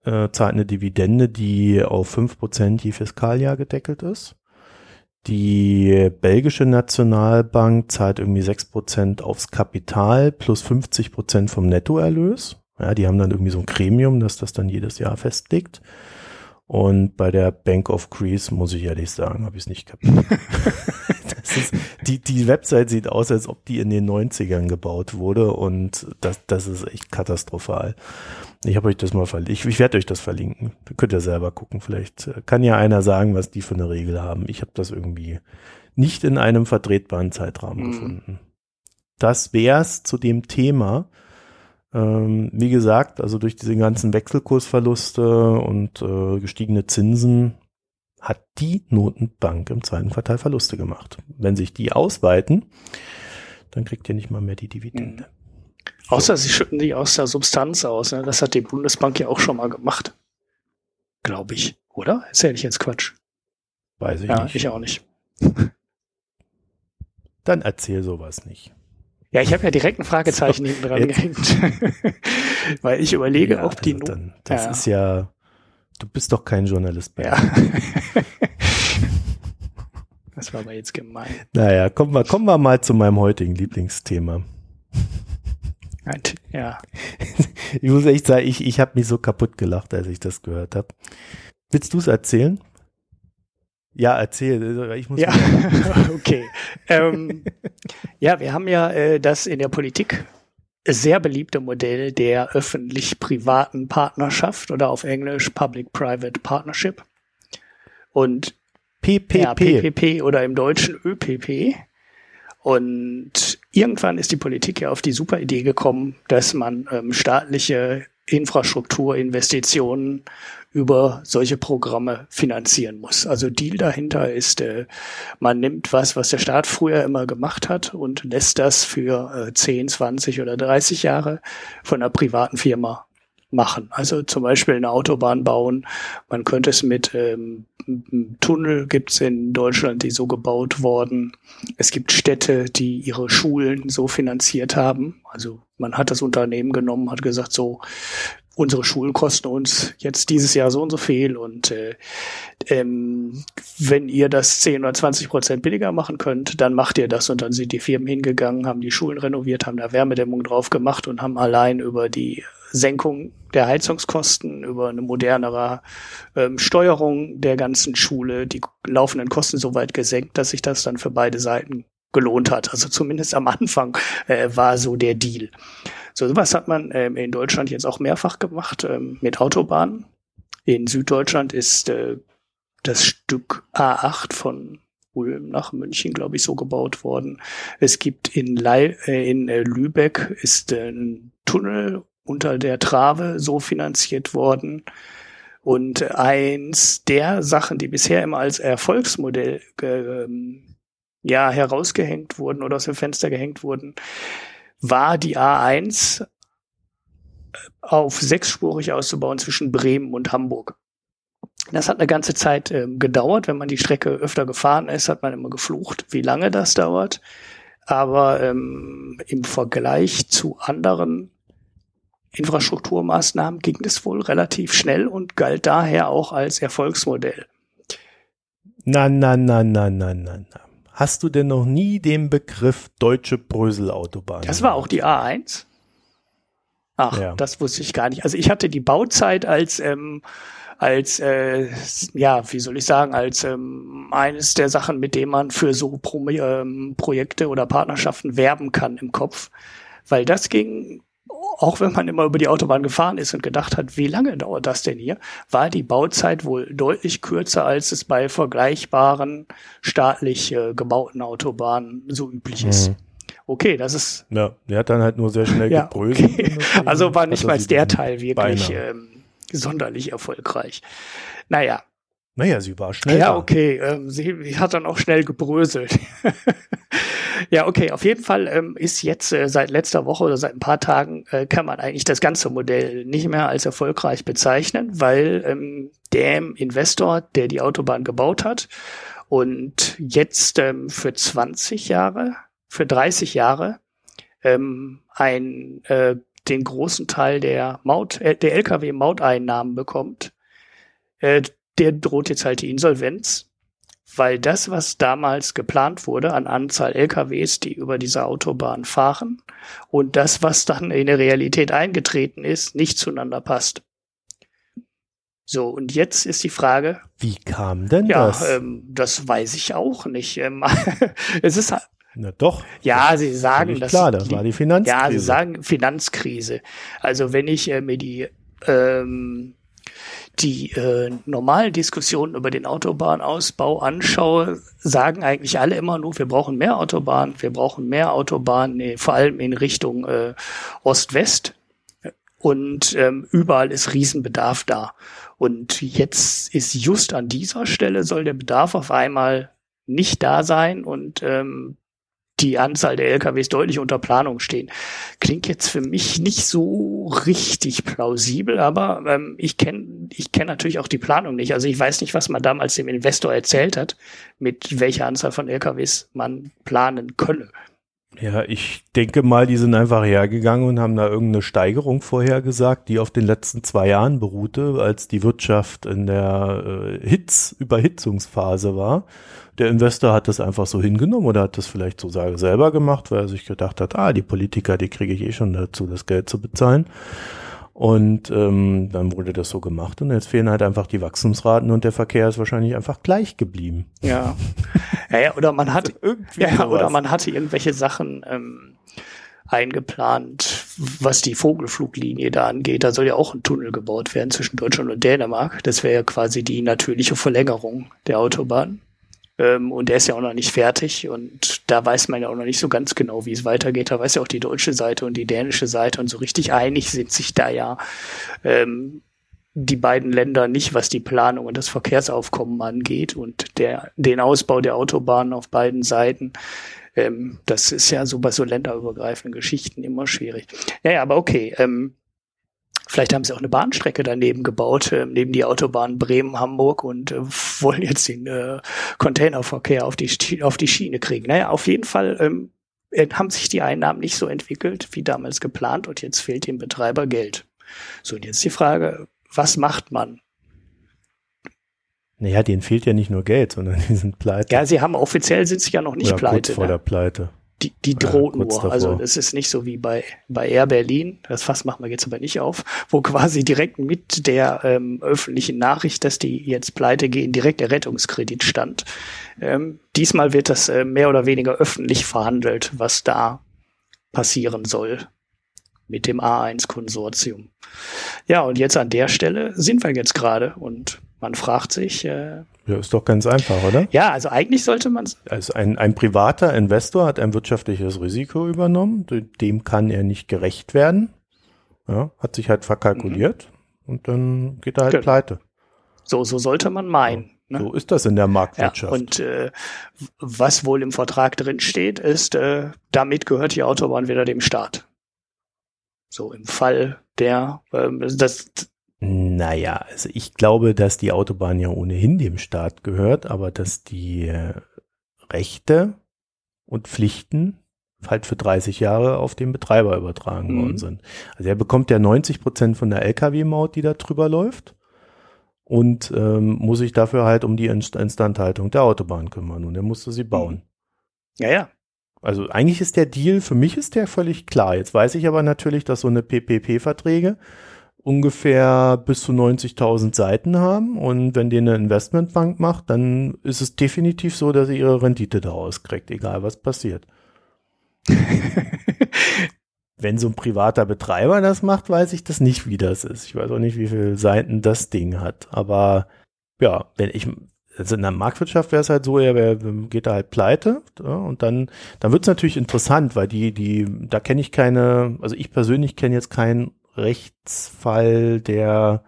äh, zahlt eine Dividende, die auf 5% je Fiskaljahr gedeckelt ist. Die belgische Nationalbank zahlt irgendwie 6% aufs Kapital plus 50% vom Nettoerlös. Ja, die haben dann irgendwie so ein Gremium, das das dann jedes Jahr festlegt. Und bei der Bank of Greece, muss ich ehrlich sagen, habe ich es nicht kapiert. [laughs] ist, die, die Website sieht aus, als ob die in den 90ern gebaut wurde und das, das ist echt katastrophal. Ich habe euch das mal verlinkt. Ich, ich werde euch das verlinken. Da könnt ihr selber gucken. Vielleicht kann ja einer sagen, was die für eine Regel haben. Ich habe das irgendwie nicht in einem vertretbaren Zeitrahmen mhm. gefunden. Das wär's zu dem Thema. Ähm, wie gesagt, also durch diese ganzen Wechselkursverluste und äh, gestiegene Zinsen hat die Notenbank im zweiten Quartal Verluste gemacht. Wenn sich die ausweiten, dann kriegt ihr nicht mal mehr die Dividende. Mhm. Außer sie schütten die aus der Substanz aus. Ne? Das hat die Bundesbank ja auch schon mal gemacht. Glaube ich. Oder? Erzähle ich jetzt Quatsch? Weiß ich ja, nicht. Ich auch nicht. [laughs] Dann erzähl sowas nicht. Ja, ich habe ja direkt ein Fragezeichen [laughs] so, hinten dran gehängt. [laughs] Weil ich überlege, ja, ob die also dann, Das ja. ist ja, du bist doch kein Journalist mehr. Ja. [laughs] das war aber jetzt gemein. Naja, kommen wir, kommen wir mal zu meinem heutigen Lieblingsthema. Ja. [laughs] Ich muss echt sagen, ich, ich habe mich so kaputt gelacht, als ich das gehört habe. Willst du es erzählen? Ja, erzähl. Ich muss ja, [laughs] okay. ähm, ja, wir haben ja äh, das in der Politik sehr beliebte Modell der öffentlich-privaten Partnerschaft oder auf Englisch Public-Private Partnership. Und PPP. Ja, PPP oder im Deutschen ÖPP. Und irgendwann ist die Politik ja auf die super Idee gekommen, dass man ähm, staatliche Infrastrukturinvestitionen über solche Programme finanzieren muss. Also Deal dahinter ist, äh, man nimmt was, was der Staat früher immer gemacht hat und lässt das für äh, 10, 20 oder 30 Jahre von einer privaten Firma machen. Also zum Beispiel eine Autobahn bauen. Man könnte es mit ähm, Tunnel gibt's in Deutschland, die so gebaut worden. Es gibt Städte, die ihre Schulen so finanziert haben. Also man hat das Unternehmen genommen, hat gesagt, so unsere Schulen kosten uns jetzt dieses Jahr so und so viel und äh, ähm, wenn ihr das 10 oder 20 Prozent billiger machen könnt, dann macht ihr das und dann sind die Firmen hingegangen, haben die Schulen renoviert, haben da Wärmedämmung drauf gemacht und haben allein über die Senkung der Heizungskosten, über eine modernere ähm, Steuerung der ganzen Schule die laufenden Kosten so weit gesenkt, dass sich das dann für beide Seiten gelohnt hat. Also zumindest am Anfang äh, war so der Deal. So sowas hat man ähm, in Deutschland jetzt auch mehrfach gemacht ähm, mit Autobahnen. In Süddeutschland ist äh, das Stück A8 von Ulm nach München, glaube ich, so gebaut worden. Es gibt in, Leih, äh, in äh, Lübeck ist äh, ein Tunnel unter der Trave so finanziert worden. Und eins der Sachen, die bisher immer als Erfolgsmodell ähm, ja herausgehängt wurden oder aus dem Fenster gehängt wurden, war die A1 auf sechsspurig auszubauen zwischen Bremen und Hamburg. Das hat eine ganze Zeit ähm, gedauert. Wenn man die Strecke öfter gefahren ist, hat man immer geflucht, wie lange das dauert. Aber ähm, im Vergleich zu anderen Infrastrukturmaßnahmen ging es wohl relativ schnell und galt daher auch als Erfolgsmodell. Na, na, na, na, na, na, na. Hast du denn noch nie den Begriff deutsche Bröselautobahn? Das war auch die A1? Ach, ja. das wusste ich gar nicht. Also ich hatte die Bauzeit als ähm, als äh, ja, wie soll ich sagen, als ähm, eines der Sachen, mit dem man für so Pro ähm, Projekte oder Partnerschaften werben kann im Kopf, weil das ging auch wenn man immer über die Autobahn gefahren ist und gedacht hat, wie lange dauert das denn hier, war die Bauzeit wohl deutlich kürzer, als es bei vergleichbaren staatlich äh, gebauten Autobahnen so üblich ist. Mhm. Okay, das ist. Ja, der hat dann halt nur sehr schnell [laughs] ja, gebröselt. Okay. Also war nicht mal der Teil wirklich ähm, sonderlich erfolgreich. Naja, naja, sie war schnell. Ja, okay. Ähm, sie, sie, hat dann auch schnell gebröselt. [laughs] ja, okay. Auf jeden Fall ähm, ist jetzt äh, seit letzter Woche oder seit ein paar Tagen äh, kann man eigentlich das ganze Modell nicht mehr als erfolgreich bezeichnen, weil ähm, der Investor, der die Autobahn gebaut hat und jetzt ähm, für 20 Jahre, für 30 Jahre ähm, ein äh, den großen Teil der Maut, äh, der LKW-Mauteinnahmen bekommt, äh, der droht jetzt halt die Insolvenz, weil das, was damals geplant wurde an Anzahl LKWs, die über diese Autobahn fahren, und das, was dann in der Realität eingetreten ist, nicht zueinander passt. So, und jetzt ist die Frage. Wie kam denn ja, das? Ja, ähm, das weiß ich auch nicht. Ähm, [laughs] es ist na doch. Ja, sie sagen das. Klar, das war die Finanzkrise. Ja, sie sagen Finanzkrise. Also wenn ich äh, mir die ähm, die äh, normalen Diskussionen über den Autobahnausbau anschaue, sagen eigentlich alle immer nur, wir brauchen mehr Autobahnen, wir brauchen mehr Autobahnen, nee, vor allem in Richtung äh, Ost-West. Und ähm, überall ist Riesenbedarf da. Und jetzt ist just an dieser Stelle soll der Bedarf auf einmal nicht da sein und ähm, die Anzahl der LKWs deutlich unter Planung stehen. Klingt jetzt für mich nicht so richtig plausibel, aber ähm, ich kenne ich kenn natürlich auch die Planung nicht. Also ich weiß nicht, was man damals dem Investor erzählt hat, mit welcher Anzahl von LKWs man planen könne. Ja, ich denke mal, die sind einfach hergegangen und haben da irgendeine Steigerung vorhergesagt, die auf den letzten zwei Jahren beruhte, als die Wirtschaft in der äh, Hitz, Überhitzungsphase war der Investor hat das einfach so hingenommen oder hat das vielleicht so selber gemacht, weil er sich gedacht hat, ah, die Politiker, die kriege ich eh schon dazu, das Geld zu bezahlen. Und ähm, dann wurde das so gemacht und jetzt fehlen halt einfach die Wachstumsraten und der Verkehr ist wahrscheinlich einfach gleich geblieben. Ja. [laughs] ja, oder man hat irgendwie ja, oder man hatte irgendwelche Sachen ähm, eingeplant, was die Vogelfluglinie da angeht. Da soll ja auch ein Tunnel gebaut werden zwischen Deutschland und Dänemark. Das wäre ja quasi die natürliche Verlängerung der Autobahn Ähm, und der ist ja auch noch nicht fertig. Und da weiß man ja auch noch nicht so ganz genau, wie es weitergeht. Da weiß ja auch die deutsche Seite und die dänische Seite. Und so richtig einig sind sich da ja ähm, die beiden Länder nicht, was die Planung und das Verkehrsaufkommen angeht und der, den Ausbau der Autobahnen auf beiden Seiten. Ähm, das ist ja so bei so länderübergreifenden Geschichten immer schwierig. Ja, ja, aber okay. Ähm, Vielleicht haben sie auch eine Bahnstrecke daneben gebaut, äh, neben die Autobahn Bremen-Hamburg und äh, [laughs] wollen jetzt den äh, Containerverkehr auf die, auf die Schiene kriegen. Naja, auf jeden Fall ähm, äh, haben sich die Einnahmen nicht so entwickelt wie damals geplant und jetzt fehlt dem Betreiber Geld. So, und jetzt die Frage, was macht man? Naja, denen fehlt ja nicht nur Geld, sondern [laughs] die sind pleite. Ja, sie haben offiziell sind sie ja noch nicht Oder pleite. Kurz vor ne? der Pleite. Die, die droht Ja, nur. Also das ist nicht so wie bei, bei Air Berlin, das Fass machen wir jetzt aber nicht auf, wo quasi direkt mit der ähm, öffentlichen Nachricht, dass die jetzt pleite gehen, direkt der Rettungskredit stand. Ähm, diesmal wird das äh, mehr oder weniger öffentlich verhandelt, was da passieren soll mit dem A1-Konsortium. Ja, und jetzt an der Stelle sind wir jetzt gerade und man fragt sich, äh, Ja, ist doch ganz einfach, oder? ja, also eigentlich sollte man Also ein, ein privater Investor hat ein wirtschaftliches Risiko übernommen, de- dem kann er nicht gerecht werden. Ja, hat sich halt verkalkuliert und dann geht er halt Genau. pleite. so, so sollte man meinen. Ne? So ist das in der Ja, Marktwirtschaft. und äh, was wohl im Vertrag drin steht, ist, äh, damit gehört die Autobahn wieder dem Staat. So im Fall der, ähm, das, Naja, also ich glaube, dass die Autobahn ja ohnehin dem Staat gehört, aber dass die äh, Rechte und Pflichten halt für 30 Jahre auf den Betreiber übertragen Mhm. worden sind. Also er bekommt ja 90 Prozent von der Lkw-Maut, die da drüber läuft und ähm, muss sich dafür halt um die Inst Instandhaltung der Autobahn kümmern und er musste sie bauen. ja, ja, Also eigentlich ist der Deal, für mich ist der völlig klar. Jetzt weiß ich aber natürlich, dass so eine PPP-Verträge ungefähr bis zu 90.000 Seiten haben und wenn die eine Investmentbank macht, dann ist es definitiv so, dass sie ihre Rendite daraus kriegt, egal was passiert. [laughs] Wenn so ein privater Betreiber das macht, weiß ich das nicht, wie das ist. Ich weiß auch nicht, wie viele Seiten das Ding hat. Aber ja, wenn ich, also in der Marktwirtschaft wäre es halt so, er wär, geht da halt pleite ja, und dann, dann wird es natürlich interessant, weil die, die, da kenne ich keine, also ich persönlich kenne jetzt keinen Rechtsfall, der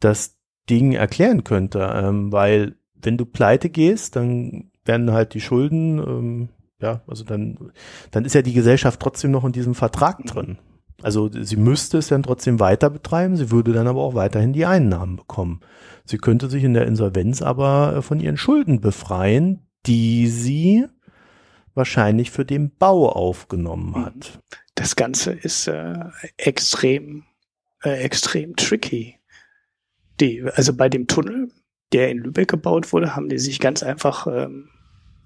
das Ding erklären könnte, ähm, weil wenn du pleite gehst, dann werden halt die Schulden, ähm, ja, also dann, dann ist ja die Gesellschaft trotzdem noch in diesem Vertrag drin. Also sie müsste es dann trotzdem weiter betreiben, sie würde dann aber auch weiterhin die Einnahmen bekommen. Sie könnte sich in der Insolvenz aber äh, von ihren Schulden befreien, die sie wahrscheinlich für den Bau aufgenommen hat. Das Ganze ist äh, extrem, äh, extrem tricky. Die, also bei dem Tunnel, der in Lübeck gebaut wurde, haben die sich ganz einfach ähm,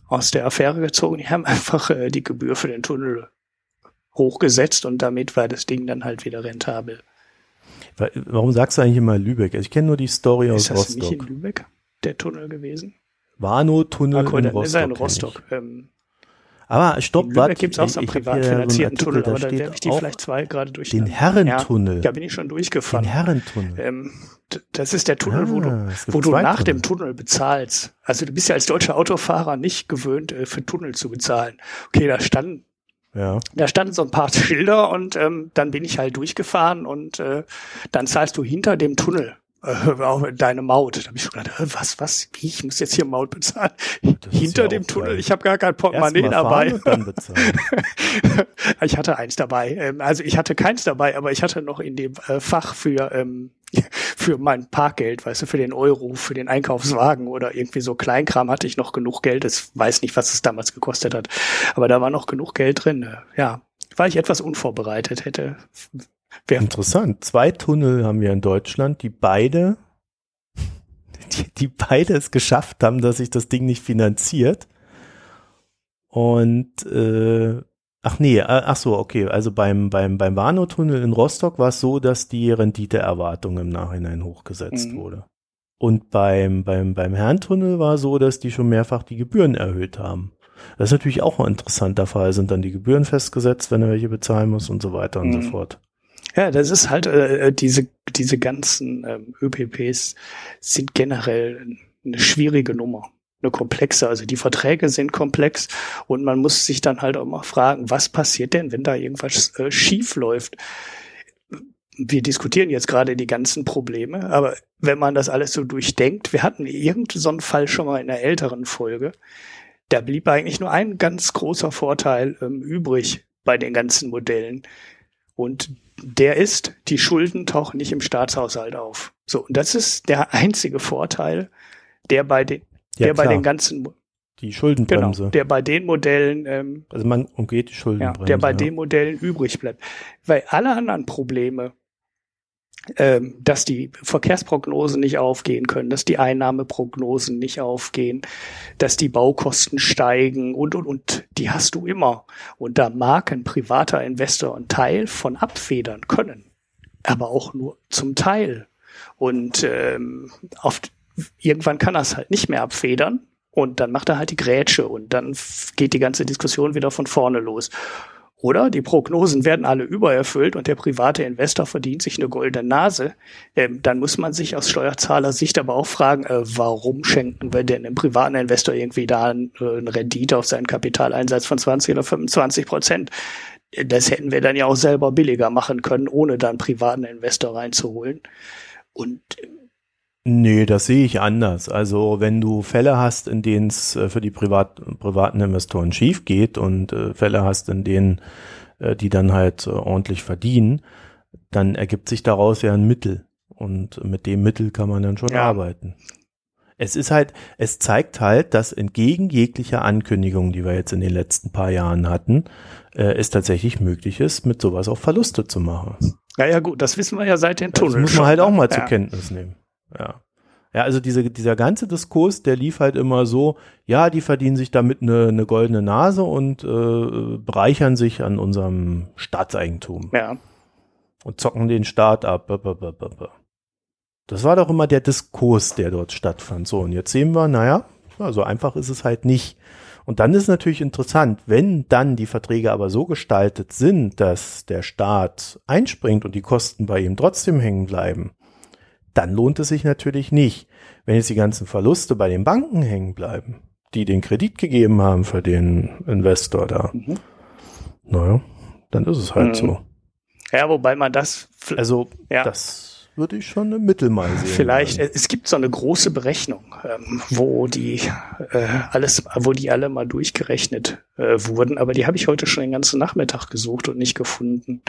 aus der Affäre gezogen. Die haben [laughs] einfach äh, die Gebühr für den Tunnel hochgesetzt und damit war das Ding dann halt wieder rentabel. Wa- Warum sagst du eigentlich immer Lübeck? Also ich kenne nur die Story aus Ist das nicht in Rostock. Lübeck, der Tunnel gewesen? Warnow-Tunnel Ah, in dann ist er in Rostock. Rostock. Ähm, Aber stopp, Lübeck warte. gibt es auch so einen privat hier so einen finanzierten Artikel, Tunnel, da aber da werde ich die vielleicht zwei gerade durch. Den Herrentunnel. Da bin ich schon den durchgefahren. Herrentunnel. Ähm, das ist der Tunnel, wo du, Ah, wo du nach dem Tunnel. Tunnel bezahlst. Also du bist ja als deutscher Autofahrer nicht gewöhnt, äh, für Tunnel zu bezahlen. Okay, da standen, Ja. da standen so ein paar [laughs] Schilder und ähm, dann bin ich halt durchgefahren und äh, dann zahlst du hinter dem Tunnel äh, deine Maut. Da habe ich schon gedacht, äh, was, was, wie, ich muss jetzt hier Maut bezahlen. Das hinter ja dem Tunnel, ich habe gar kein Portemonnaie dabei. [laughs] ich hatte eins dabei. Ähm, also ich hatte keins dabei, aber ich hatte noch in dem äh, Fach für ähm, [laughs] für mein Parkgeld, weißt du, für den Euro, für den Einkaufswagen oder irgendwie so Kleinkram hatte ich noch genug Geld. Ich weiß nicht, was es damals gekostet hat, aber da war noch genug Geld drin. äh, Ja, war ich etwas unvorbereitet hätte. Wer, Interessant. Zwei Tunnel haben wir in Deutschland, die beide, die, die beide es geschafft haben, dass sich das Ding nicht finanziert. Und äh, ach nee, äh, ach so, okay. Also beim beim beim Warnow-Tunnel in Rostock war es so, dass die Renditeerwartung im Nachhinein hochgesetzt Mhm. wurde. Und beim beim beim Herrentunnel war so, dass die schon mehrfach die Gebühren erhöht haben. Das ist natürlich auch ein interessanter Fall. Sind dann die Gebühren festgesetzt, wenn er welche bezahlen muss und so weiter und Mhm. so fort. Ja, das ist halt äh, diese diese ganzen ähm, ÖPPs sind generell eine schwierige Nummer. eine komplexe. Also die Verträge sind komplex und man muss sich dann halt auch mal fragen, was passiert denn, wenn da irgendwas äh, schief läuft? Wir diskutieren jetzt gerade die ganzen Probleme, aber wenn man das alles so durchdenkt, wir hatten irgendeinen Fall schon mal in einer älteren Folge, da blieb eigentlich nur ein ganz großer Vorteil ähm, übrig bei den ganzen Modellen. Und der ist, die Schulden tauchen nicht im Staatshaushalt auf. So, und das ist der einzige Vorteil, der bei den, ja, der klar. bei den ganzen die Schuldenbremse. Genau, der bei den Modellen, ähm, also man umgeht die Schuldenbremse. Ja, der bei ja. den Modellen übrig bleibt. Weil alle anderen Probleme, dass die Verkehrsprognosen nicht aufgehen können, dass die Einnahmeprognosen nicht aufgehen, dass die Baukosten steigen und, und, und, die hast du immer. Und da mag ein privater Investor einen Teil von abfedern können, aber auch nur zum Teil. Und ähm, oft, irgendwann kann er es halt nicht mehr abfedern und dann macht er halt die Grätsche und dann geht die ganze Diskussion wieder von vorne los. Oder die Prognosen werden alle übererfüllt und der private Investor verdient sich eine goldene Nase. Ähm, dann muss man sich aus Steuerzahlersicht aber auch fragen, äh, warum schenken wir denn dem privaten Investor irgendwie da äh, eine Rendite auf seinen Kapitaleinsatz von 20 oder 25 Prozent? Das hätten wir dann ja auch selber billiger machen können, ohne dann privaten Investor reinzuholen. Und Nee, das sehe ich anders. Also wenn du Fälle hast, in denen es äh, für die Privat, privaten Investoren schief geht und äh, Fälle hast, in denen äh, die dann halt ordentlich verdienen, dann ergibt sich daraus ja ein Mittel. Und mit dem Mittel kann man dann schon ja. arbeiten. Es ist halt, es zeigt halt, dass entgegen jeglicher Ankündigung, die wir jetzt in den letzten paar Jahren hatten, äh, es tatsächlich möglich ist, mit sowas auch Verluste zu machen. Ja, ja, gut, das wissen wir ja seit den Tunneln. Das muss man halt auch mal ja. zur Kenntnis nehmen. Ja. Ja, also diese, dieser ganze Diskurs, der lief halt immer so, ja, die verdienen sich damit eine, eine goldene Nase und äh, bereichern sich an unserem Staatseigentum. Ja. Und zocken den Staat ab. Das war doch immer der Diskurs, der dort stattfand. So, und jetzt sehen wir, naja, ja, so einfach ist es halt nicht. Und dann ist natürlich interessant, wenn dann die Verträge aber so gestaltet sind, dass der Staat einspringt und die Kosten bei ihm trotzdem hängen bleiben, dann lohnt es sich natürlich nicht. Wenn jetzt die ganzen Verluste bei den Banken hängen bleiben, die den Kredit gegeben haben für den Investor da, mhm. naja, dann ist es halt mhm. so. Ja, wobei man das. Also, ja. das würde ich schon im Mittel mal sehen. Vielleicht, wollen. es gibt so eine große Berechnung, ähm, wo die äh, alles, wo die alle mal durchgerechnet äh, wurden, aber die habe ich heute schon den ganzen Nachmittag gesucht und nicht gefunden.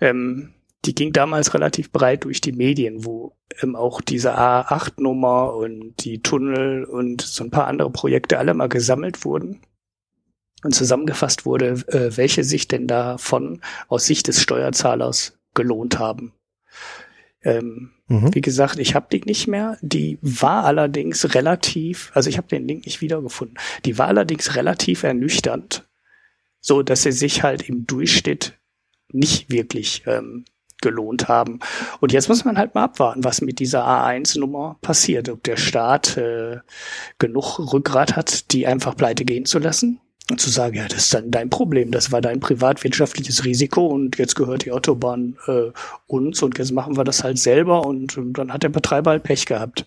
Ähm, die ging damals relativ breit durch die Medien, wo ähm, auch diese A8-Nummer und die Tunnel und so ein paar andere Projekte alle mal gesammelt wurden und zusammengefasst wurde, äh, welche sich denn davon aus Sicht des Steuerzahlers gelohnt haben. Ähm, mhm. Wie gesagt, ich habe die nicht mehr. Die war allerdings relativ, also ich habe den Link nicht wiedergefunden. Die war allerdings relativ ernüchternd, so dass sie sich halt im Durchschnitt nicht wirklich ähm, gelohnt haben. Und jetzt muss man halt mal abwarten, was mit dieser A1-Nummer passiert. Ob der Staat äh, genug Rückgrat hat, die einfach pleite gehen zu lassen und zu sagen, ja, das ist dann dein Problem, das war dein privatwirtschaftliches Risiko und jetzt gehört die Autobahn äh, uns und jetzt machen wir das halt selber und, und dann hat der Betreiber halt Pech gehabt.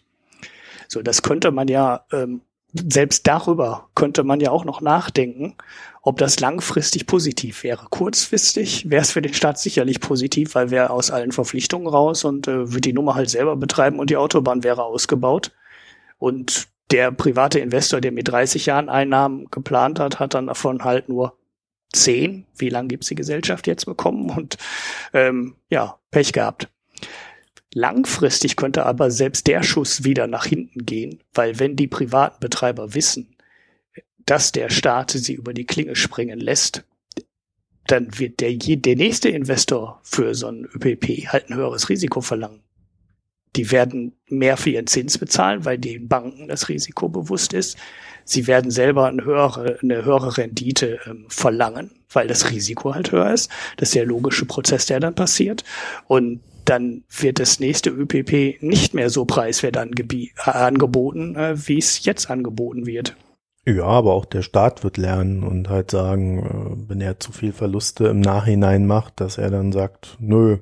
So, das könnte man ja ähm, selbst darüber könnte man ja auch noch nachdenken, ob das langfristig positiv wäre. Kurzfristig wäre es für den Staat sicherlich positiv, weil wir aus allen Verpflichtungen raus und äh, wird die Nummer halt selber betreiben und die Autobahn wäre ausgebaut. Und der private Investor, der mit 30 Jahren Einnahmen geplant hat, hat dann davon halt nur 10, wie lang gibt's die Gesellschaft jetzt bekommen und ähm, ja, Pech gehabt. Langfristig könnte aber selbst der Schuss wieder nach hinten gehen, weil wenn die privaten Betreiber wissen, dass der Staat sie über die Klinge springen lässt, dann wird der, der nächste Investor für so ein ÖPP halt ein höheres Risiko verlangen. Die werden mehr für ihren Zins bezahlen, weil den Banken das Risiko bewusst ist. Sie werden selber eine höhere, eine höhere Rendite ähm, verlangen, weil das Risiko halt höher ist. Das ist der logische Prozess, der dann passiert. Und dann wird das nächste ÖPP nicht mehr so preiswert angeboten, äh, wie es jetzt angeboten wird. Ja, aber auch der Staat wird lernen und halt sagen, äh, wenn er zu viel Verluste im Nachhinein macht, dass er dann sagt, nö,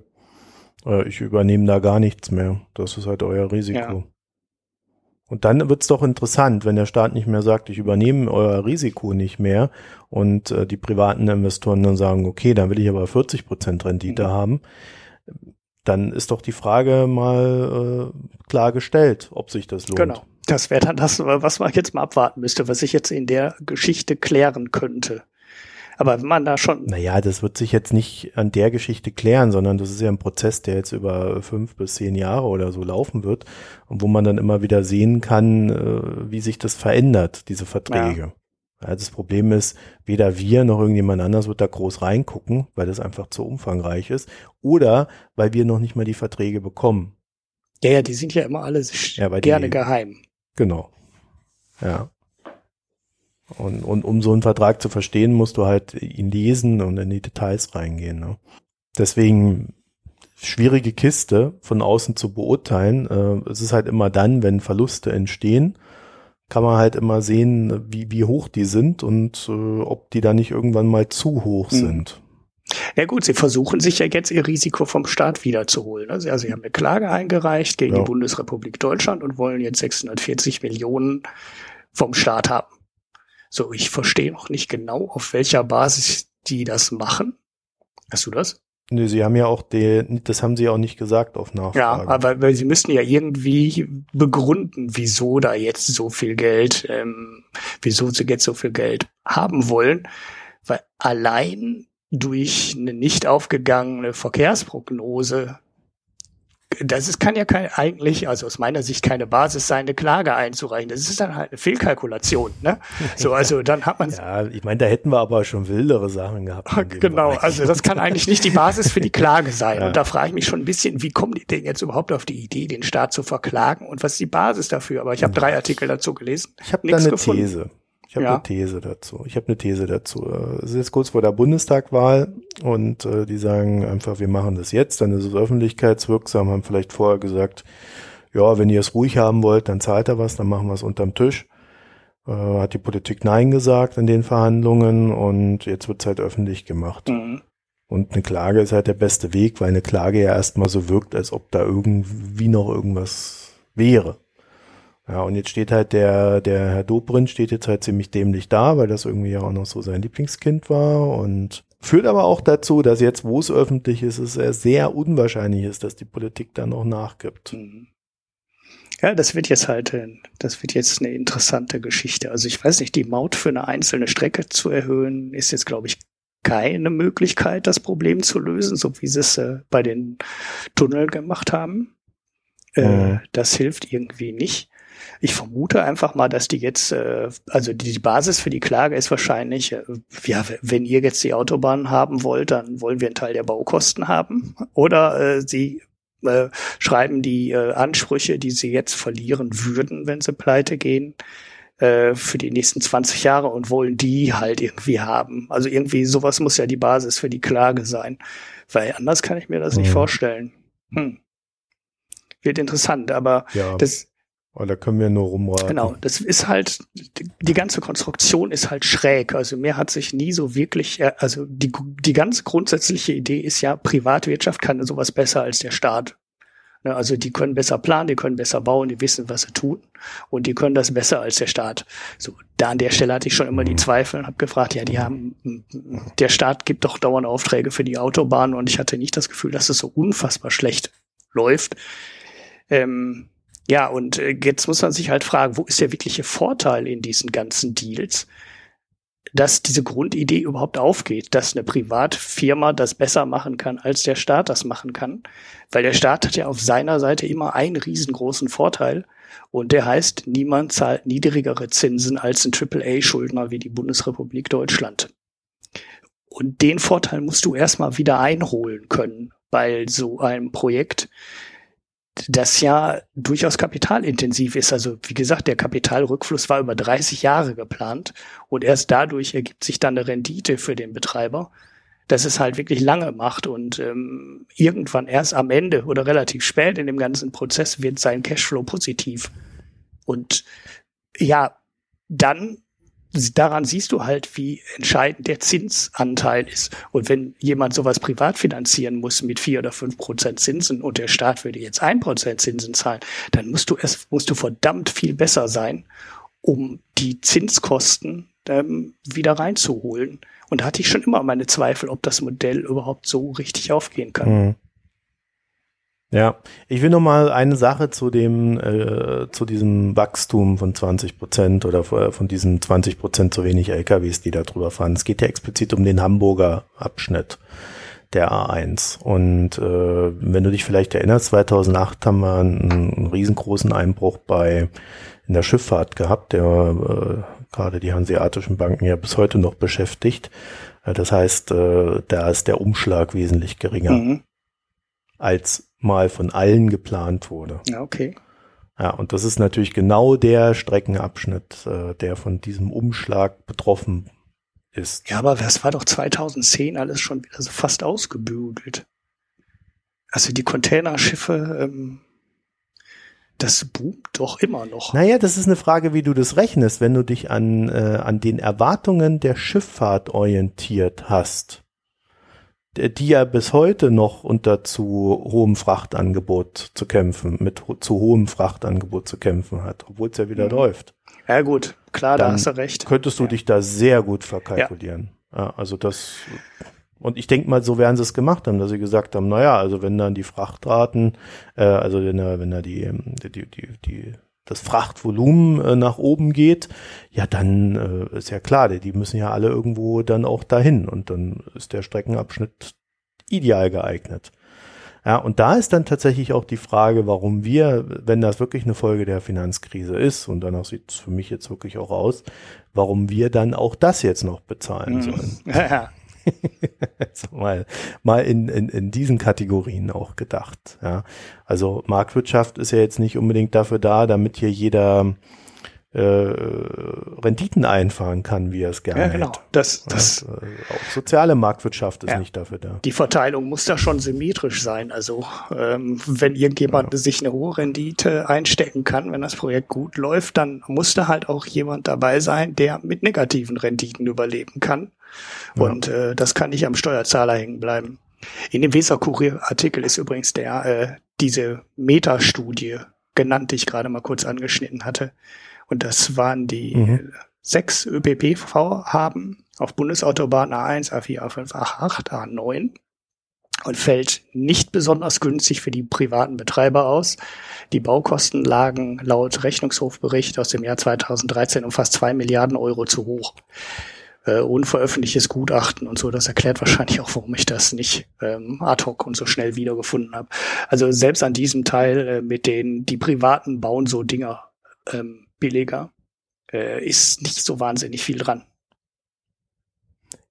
äh, ich übernehme da gar nichts mehr. Das ist halt euer Risiko. Ja. Und dann wird's doch interessant, wenn der Staat nicht mehr sagt, ich übernehme euer Risiko nicht mehr und äh, die privaten Investoren dann sagen, okay, dann will ich aber 40 Prozent Rendite mhm. haben. Dann ist doch die Frage mal äh, klargestellt, ob sich das lohnt. Genau. Das wäre dann das, was man jetzt mal abwarten müsste, was ich jetzt in der Geschichte klären könnte. Aber wenn man da schon. Naja, das wird sich jetzt nicht an der Geschichte klären, sondern das ist ja ein Prozess, der jetzt über fünf bis zehn Jahre oder so laufen wird und wo man dann immer wieder sehen kann, äh, wie sich das verändert, diese Verträge. Ja. Ja, das Problem ist, weder wir noch irgendjemand anders wird da groß reingucken, weil das einfach zu umfangreich ist, oder weil wir noch nicht mal die Verträge bekommen. Ja, ja, die sind ja immer alle ja, gerne die, geheim. Genau. Ja. Und, und um so einen Vertrag zu verstehen, musst du halt ihn lesen und in die Details reingehen. Ne? Deswegen schwierige Kiste von außen zu beurteilen. Äh, es ist halt immer dann, wenn Verluste entstehen, kann man halt immer sehen, wie, wie hoch die sind und äh, ob die da nicht irgendwann mal zu hoch mhm. sind. Ja gut, sie versuchen sich ja jetzt ihr Risiko vom Staat wiederzuholen. Also, sie haben eine Klage eingereicht gegen ja. die Bundesrepublik Deutschland und wollen jetzt 640 Millionen vom Staat haben. So, ich verstehe noch nicht genau, auf welcher Basis die das machen. Hast du das? Nö, sie haben ja auch die, das haben sie auch nicht gesagt auf Nachfrage. Ja, aber weil sie müssen ja irgendwie begründen, wieso da jetzt so viel Geld, ähm, wieso sie jetzt so viel Geld haben wollen. Weil allein durch eine nicht aufgegangene Verkehrsprognose das ist, kann ja kein, eigentlich, also aus meiner Sicht keine Basis sein, eine Klage einzureichen. Das ist dann halt eine Fehlkalkulation. Ne? So, [laughs] also dann hat man. ja, ich meine, da hätten wir aber schon wildere Sachen gehabt. genau, also das kann eigentlich nicht die Basis für die Klage sein. [laughs] Ja. Und da frage ich mich schon ein bisschen, wie kommen die denn jetzt überhaupt auf die Idee, den Staat zu verklagen und was ist die Basis dafür? Aber ich habe drei Artikel dazu gelesen. Ich habe da eine gefunden. These. Ich habe ja. eine These dazu. Ich habe eine These dazu. Es ist jetzt kurz vor der Bundestagwahl und äh, die sagen einfach, wir machen das jetzt, dann ist es öffentlichkeitswirksam, haben vielleicht vorher gesagt, ja, wenn ihr es ruhig haben wollt, dann zahlt er was, dann machen wir es unterm Tisch. Äh, hat die Politik Nein gesagt in den Verhandlungen und jetzt wird es halt öffentlich gemacht. Mhm. Und eine Klage ist halt der beste Weg, weil eine Klage ja erstmal so wirkt, als ob da irgendwie noch irgendwas wäre. Ja, und jetzt steht halt der, der Herr Dobrindt steht jetzt halt ziemlich dämlich da, weil das irgendwie ja auch noch so sein Lieblingskind war und führt aber auch dazu, dass jetzt, wo es öffentlich ist, es sehr unwahrscheinlich ist, dass die Politik da noch nachgibt. Mhm. Ja, das wird jetzt halt, äh, das wird jetzt eine interessante Geschichte. Also ich weiß nicht, die Maut für eine einzelne Strecke zu erhöhen, ist jetzt, glaube ich, keine Möglichkeit, das Problem zu lösen, so wie sie es äh, bei den Tunneln gemacht haben. Äh, mhm. Das hilft irgendwie nicht. Ich vermute einfach mal, dass die jetzt, äh, also die, die Basis für die Klage ist wahrscheinlich, äh, ja, wenn ihr jetzt die Autobahn haben wollt, dann wollen wir einen Teil der Baukosten haben. Oder äh, sie äh, schreiben die äh, Ansprüche, die sie jetzt verlieren würden, wenn sie pleite gehen, äh, für die nächsten 20 Jahre und wollen die halt irgendwie haben. Also irgendwie sowas muss ja die Basis für die Klage sein. Weil anders kann ich mir das mhm. nicht vorstellen. Hm. Wird interessant, aber ja. das, aber da können wir nur rumraten. Genau, das ist halt, die ganze Konstruktion ist halt schräg. Also mir hat sich nie so wirklich, äh, also die, die ganz grundsätzliche Idee ist ja, Privatwirtschaft kann sowas besser als der Staat. Ne, also die können besser planen, die können besser bauen, die wissen, was sie tun und die können das besser als der Staat. So, da an der Stelle hatte ich schon immer die Zweifel und habe gefragt, ja, die haben, der Staat gibt doch dauernd Aufträge für die Autobahn und ich hatte nicht das Gefühl, dass es so unfassbar schlecht läuft. Ähm, ja, und äh, jetzt muss man sich halt fragen, wo ist der wirkliche Vorteil in diesen ganzen Deals, dass diese Grundidee überhaupt aufgeht, dass eine Privatfirma das besser machen kann, als der Staat das machen kann. Weil der Staat hat ja auf seiner Seite immer einen riesengroßen Vorteil. Und der heißt, niemand zahlt niedrigere Zinsen als ein AAA-Schuldner wie die Bundesrepublik Deutschland. Und den Vorteil musst du erstmal wieder einholen können bei so einem Projekt, das ja durchaus kapitalintensiv ist. Also wie gesagt, der Kapitalrückfluss war über 30 Jahre geplant und erst dadurch ergibt sich dann eine Rendite für den Betreiber, dass es halt wirklich lange macht und ähm, irgendwann erst am Ende oder relativ spät in dem ganzen Prozess wird sein Cashflow positiv. Und ja, dann daran siehst du halt, wie entscheidend der Zinsanteil ist. Und wenn jemand sowas privat finanzieren muss mit vier oder fünf Prozent Zinsen und der Staat würde jetzt ein Prozent Zinsen zahlen, dann musst du es, musst du verdammt viel besser sein, um die Zinskosten ähm, wieder reinzuholen. Und da hatte ich schon immer meine Zweifel, ob das Modell überhaupt so richtig aufgehen kann. Mhm. Ja, ich will noch mal eine Sache zu dem, äh, zu diesem Wachstum von 20 Prozent oder von diesen 20 Prozent zu wenig LKWs, die da drüber fahren. Es geht ja explizit um den Hamburger Abschnitt der A1. Und äh, wenn du dich vielleicht erinnerst, 2008 haben wir einen, einen riesengroßen Einbruch bei in der Schifffahrt gehabt, der äh, gerade die hanseatischen Banken ja bis heute noch beschäftigt. Äh, das heißt, äh, da ist der Umschlag wesentlich geringer. Mhm als mal von allen geplant wurde. Ja, okay. Ja, und das ist natürlich genau der Streckenabschnitt, äh, der von diesem Umschlag betroffen ist. Ja, aber das war doch 2010 alles schon wieder so fast ausgebügelt. Also die Containerschiffe, ähm, das boomt doch immer noch. Naja, das ist eine Frage, wie du das rechnest. Wenn du dich an, äh, an den Erwartungen der Schifffahrt orientiert hast, die ja bis heute noch unter zu hohem Frachtangebot zu kämpfen, mit zu hohem Frachtangebot zu kämpfen hat, obwohl es ja wieder mhm. läuft. Ja gut, klar, da hast du recht. Könntest du ja. dich da sehr gut verkalkulieren. Ja. ja also das und ich denke mal, so werden sie es gemacht haben, dass sie gesagt haben, naja, also wenn dann die Frachtraten, äh, also wenn da, wenn da die, die, die, die das Frachtvolumen äh, nach oben geht, ja, dann äh, ist ja klar, die, die müssen ja alle irgendwo dann auch dahin und dann ist der Streckenabschnitt ideal geeignet. Ja, und da ist dann tatsächlich auch die Frage, warum wir, wenn das wirklich eine Folge der Finanzkrise ist, und danach sieht es für mich jetzt wirklich auch aus, warum wir dann auch das jetzt noch bezahlen mhm. sollen. [laughs] Ja, [laughs] also mal, mal in, in, in diesen Kategorien auch gedacht. Ja. Also Marktwirtschaft ist ja jetzt nicht unbedingt dafür da, damit hier jeder äh, Renditen einfahren kann, wie er es gerne ja, genau. hätte. Das, das, ja, auch soziale Marktwirtschaft ist ja. nicht dafür da. Die Verteilung muss da schon symmetrisch sein. Also ähm, wenn irgendjemand ja. sich eine hohe Rendite einstecken kann, wenn das Projekt gut läuft, dann muss da halt auch jemand dabei sein, der mit negativen Renditen überleben kann. Und äh, das kann nicht am Steuerzahler hängen bleiben. In dem Weser-Kurier-Artikel ist übrigens der äh, diese Metastudie genannt, die ich gerade mal kurz angeschnitten hatte. Und das waren die mhm. sechs ÖPP-Vorhaben auf Bundesautobahn A1, A4, A5, A8, A9 und fällt nicht besonders günstig für die privaten Betreiber aus. Die Baukosten lagen laut Rechnungshofbericht aus dem Jahr 2013 um fast zwei Milliarden Euro zu hoch. Äh, unveröffentlichtes Gutachten und so, das erklärt wahrscheinlich auch, warum ich das nicht ähm, ad hoc und so schnell wiedergefunden habe. Also selbst an diesem Teil äh, mit den, die Privaten bauen so Dinger ähm, billiger, äh, ist nicht so wahnsinnig viel dran.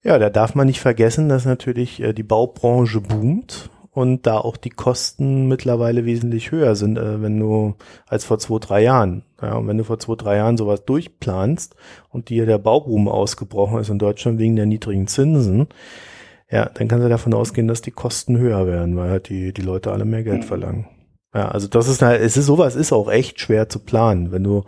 Ja, da darf man nicht vergessen, dass natürlich äh, die Baubranche boomt und da auch die Kosten mittlerweile wesentlich höher sind, äh, wenn du als vor zwei, drei Jahren. Ja, und wenn du vor zwei, drei Jahren sowas durchplanst und dir der Bauboom ausgebrochen ist in Deutschland wegen der niedrigen Zinsen, ja, dann kannst du davon ausgehen, dass die Kosten höher werden, weil halt die, die Leute alle mehr Geld mhm. verlangen. Ja, also das ist halt, es ist sowas ist auch echt schwer zu planen, wenn du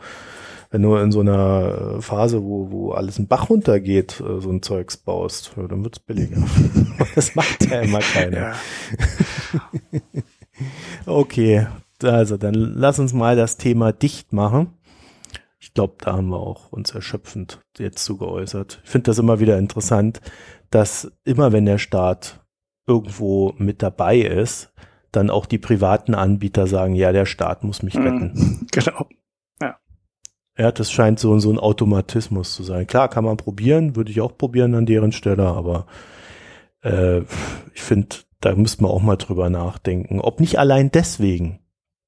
wenn du in so einer Phase, wo, wo alles ein Bach runtergeht, äh, so ein Zeugs baust, dann wird's billiger. [laughs] das macht ja immer keiner. Ja. [laughs] okay, also dann lass uns mal das Thema dicht machen. Ich glaube, da haben wir auch uns erschöpfend jetzt zu geäußert. Ich finde das immer wieder interessant, dass immer wenn der Staat irgendwo mit dabei ist, dann auch die privaten Anbieter sagen, ja, der Staat muss mich retten. Mhm, [laughs] genau. Ja, das scheint so, so ein Automatismus zu sein. Klar, kann man probieren, würde ich auch probieren an deren Stelle, aber äh, ich finde, da müsste man auch mal drüber nachdenken, ob nicht allein deswegen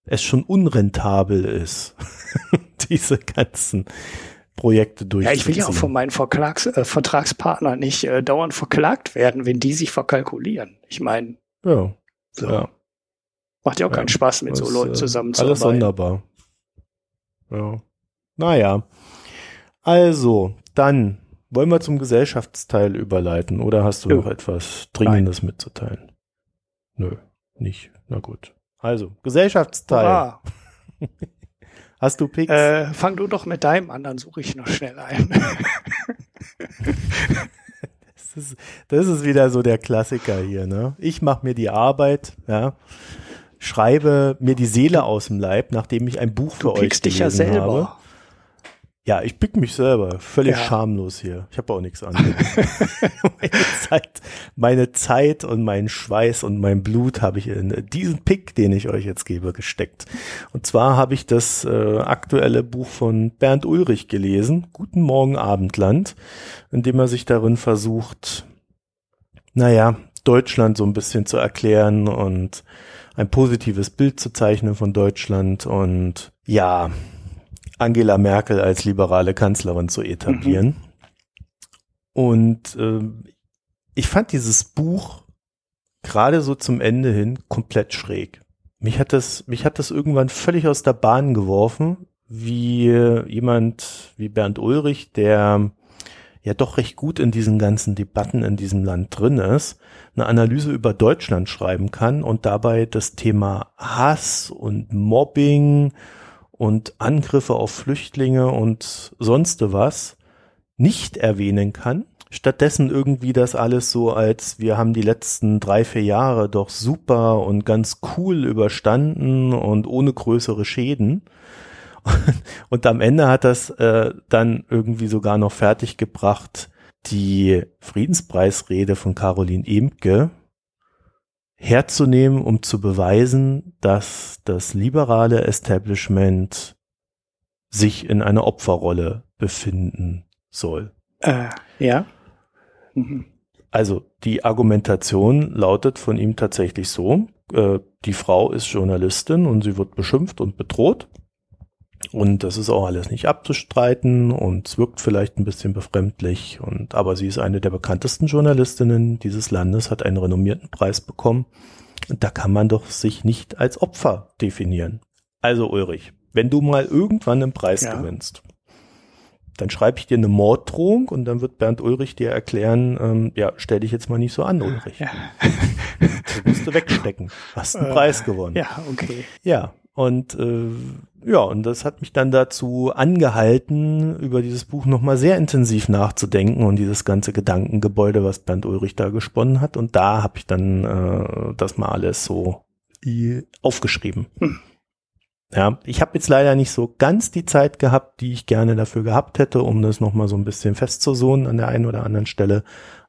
es schon unrentabel ist, [laughs] diese ganzen Projekte durchzuziehen. Ja, ich will ja auch von meinen Verklags äh, Vertragspartnern nicht äh, dauernd verklagt werden, wenn die sich verkalkulieren. Ich meine, ja, so. ja. Macht ja auch ja, keinen Spaß, mit so Leuten zusammenzuarbeiten. Alles sonderbar. Ja. Naja. Also, dann wollen wir zum Gesellschaftsteil überleiten oder hast du ja. noch etwas Dringendes Nein. mitzuteilen? Nö, nicht. Na gut. Also, Gesellschaftsteil. Hurra. [laughs] Hast du Picks? Äh, fang du doch mit deinem an, dann suche ich noch schnell ein. [laughs] das, ist, das ist wieder so der Klassiker hier, ne? Ich mache mir die Arbeit, ja, schreibe mir die Seele aus dem Leib, nachdem ich ein Buch du für euch dich ja selber. habe. Ja, ich pick mich selber. Völlig Ja. schamlos hier. Ich habe auch nichts anderes. [laughs] meine, Zeit, meine Zeit und mein Schweiß und mein Blut habe ich in diesen Pick, den ich euch jetzt gebe, gesteckt. Und zwar habe ich das äh, aktuelle Buch von Bernd Ulrich gelesen, Guten Morgen Abendland, in dem er sich darin versucht, naja, Deutschland so ein bisschen zu erklären und ein positives Bild zu zeichnen von Deutschland und ja, Angela Merkel als liberale Kanzlerin zu etablieren. Und ähm, ich fand dieses Buch gerade so zum Ende hin komplett schräg. Mich hat das, mich hat das irgendwann völlig aus der Bahn geworfen, wie jemand wie Bernd Ulrich, der ja doch recht gut in diesen ganzen Debatten in diesem Land drin ist, eine Analyse über Deutschland schreiben kann und dabei das Thema Hass und Mobbing und Angriffe auf Flüchtlinge und sonst was nicht erwähnen kann. Stattdessen irgendwie das alles so als wir haben die letzten drei, vier Jahre doch super und ganz cool überstanden und ohne größere Schäden. [laughs] Und am Ende hat das äh, dann irgendwie sogar noch fertiggebracht, die Friedenspreisrede von Caroline Emke herzunehmen, um zu beweisen, dass das liberale Establishment sich in einer Opferrolle befinden soll. Äh, ja. Mhm. Also die Argumentation lautet von ihm tatsächlich so, äh, die Frau ist Journalistin und sie wird beschimpft und bedroht. Und das ist auch alles nicht abzustreiten und es wirkt vielleicht ein bisschen befremdlich. Und, aber sie ist eine der bekanntesten Journalistinnen dieses Landes, hat einen renommierten Preis bekommen. Und da kann man doch sich nicht als Opfer definieren. Also Ulrich, wenn du mal irgendwann einen Preis Ja. gewinnst, dann schreibe ich dir eine Morddrohung und dann wird Bernd Ulrich dir erklären, ähm, ja, stell dich jetzt mal nicht so an, Ulrich. Ja. Das musst du wegstecken. Du hast einen Äh, Preis gewonnen. ja, okay. Ja, und äh, ja, und das hat mich dann dazu angehalten, über dieses Buch nochmal sehr intensiv nachzudenken und dieses ganze Gedankengebäude, was Bernd Ulrich da gesponnen hat. Und da habe ich dann äh, das mal alles so aufgeschrieben. Hm. Ja, ich habe jetzt leider nicht so ganz die Zeit gehabt, die ich gerne dafür gehabt hätte, um das nochmal so ein bisschen festzusohnen an der einen oder anderen Stelle.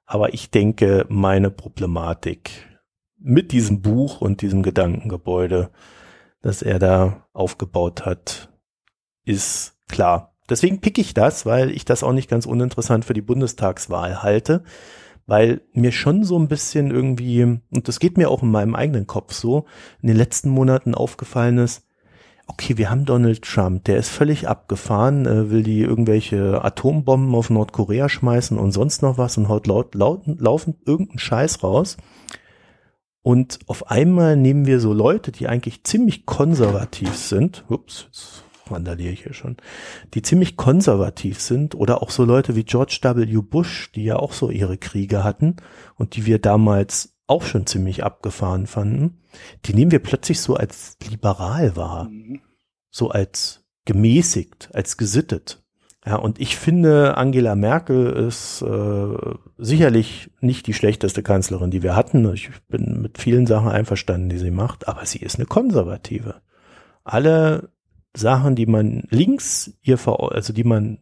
Aber ich denke, meine Problematik mit diesem Buch und diesem Gedankengebäude, das er da aufgebaut hat, ist klar. Deswegen pick ich das, weil ich das auch nicht ganz uninteressant für die Bundestagswahl halte, weil mir schon so ein bisschen irgendwie, und das geht mir auch in meinem eigenen Kopf so, in den letzten Monaten aufgefallen ist, okay, wir haben Donald Trump, der ist völlig abgefahren, äh, will die irgendwelche Atombomben auf Nordkorea schmeißen und sonst noch was und haut laut, laut laufend irgendeinen Scheiß raus. Und auf einmal nehmen wir so Leute, die eigentlich ziemlich konservativ sind. Ups, jetzt randaliere ich hier schon. Die ziemlich konservativ sind oder auch so Leute wie George W. Bush, die ja auch so ihre Kriege hatten und die wir damals auch schon ziemlich abgefahren fanden. Die nehmen wir plötzlich so als liberal wahr Mhm. so als gemäßigt, als gesittet. Ja, und ich finde, Angela Merkel ist äh, sicherlich nicht die schlechteste Kanzlerin, die wir hatten. Ich bin mit vielen Sachen einverstanden, die sie macht, aber sie ist eine Konservative. Alle Sachen, die man links ihr ver also die man,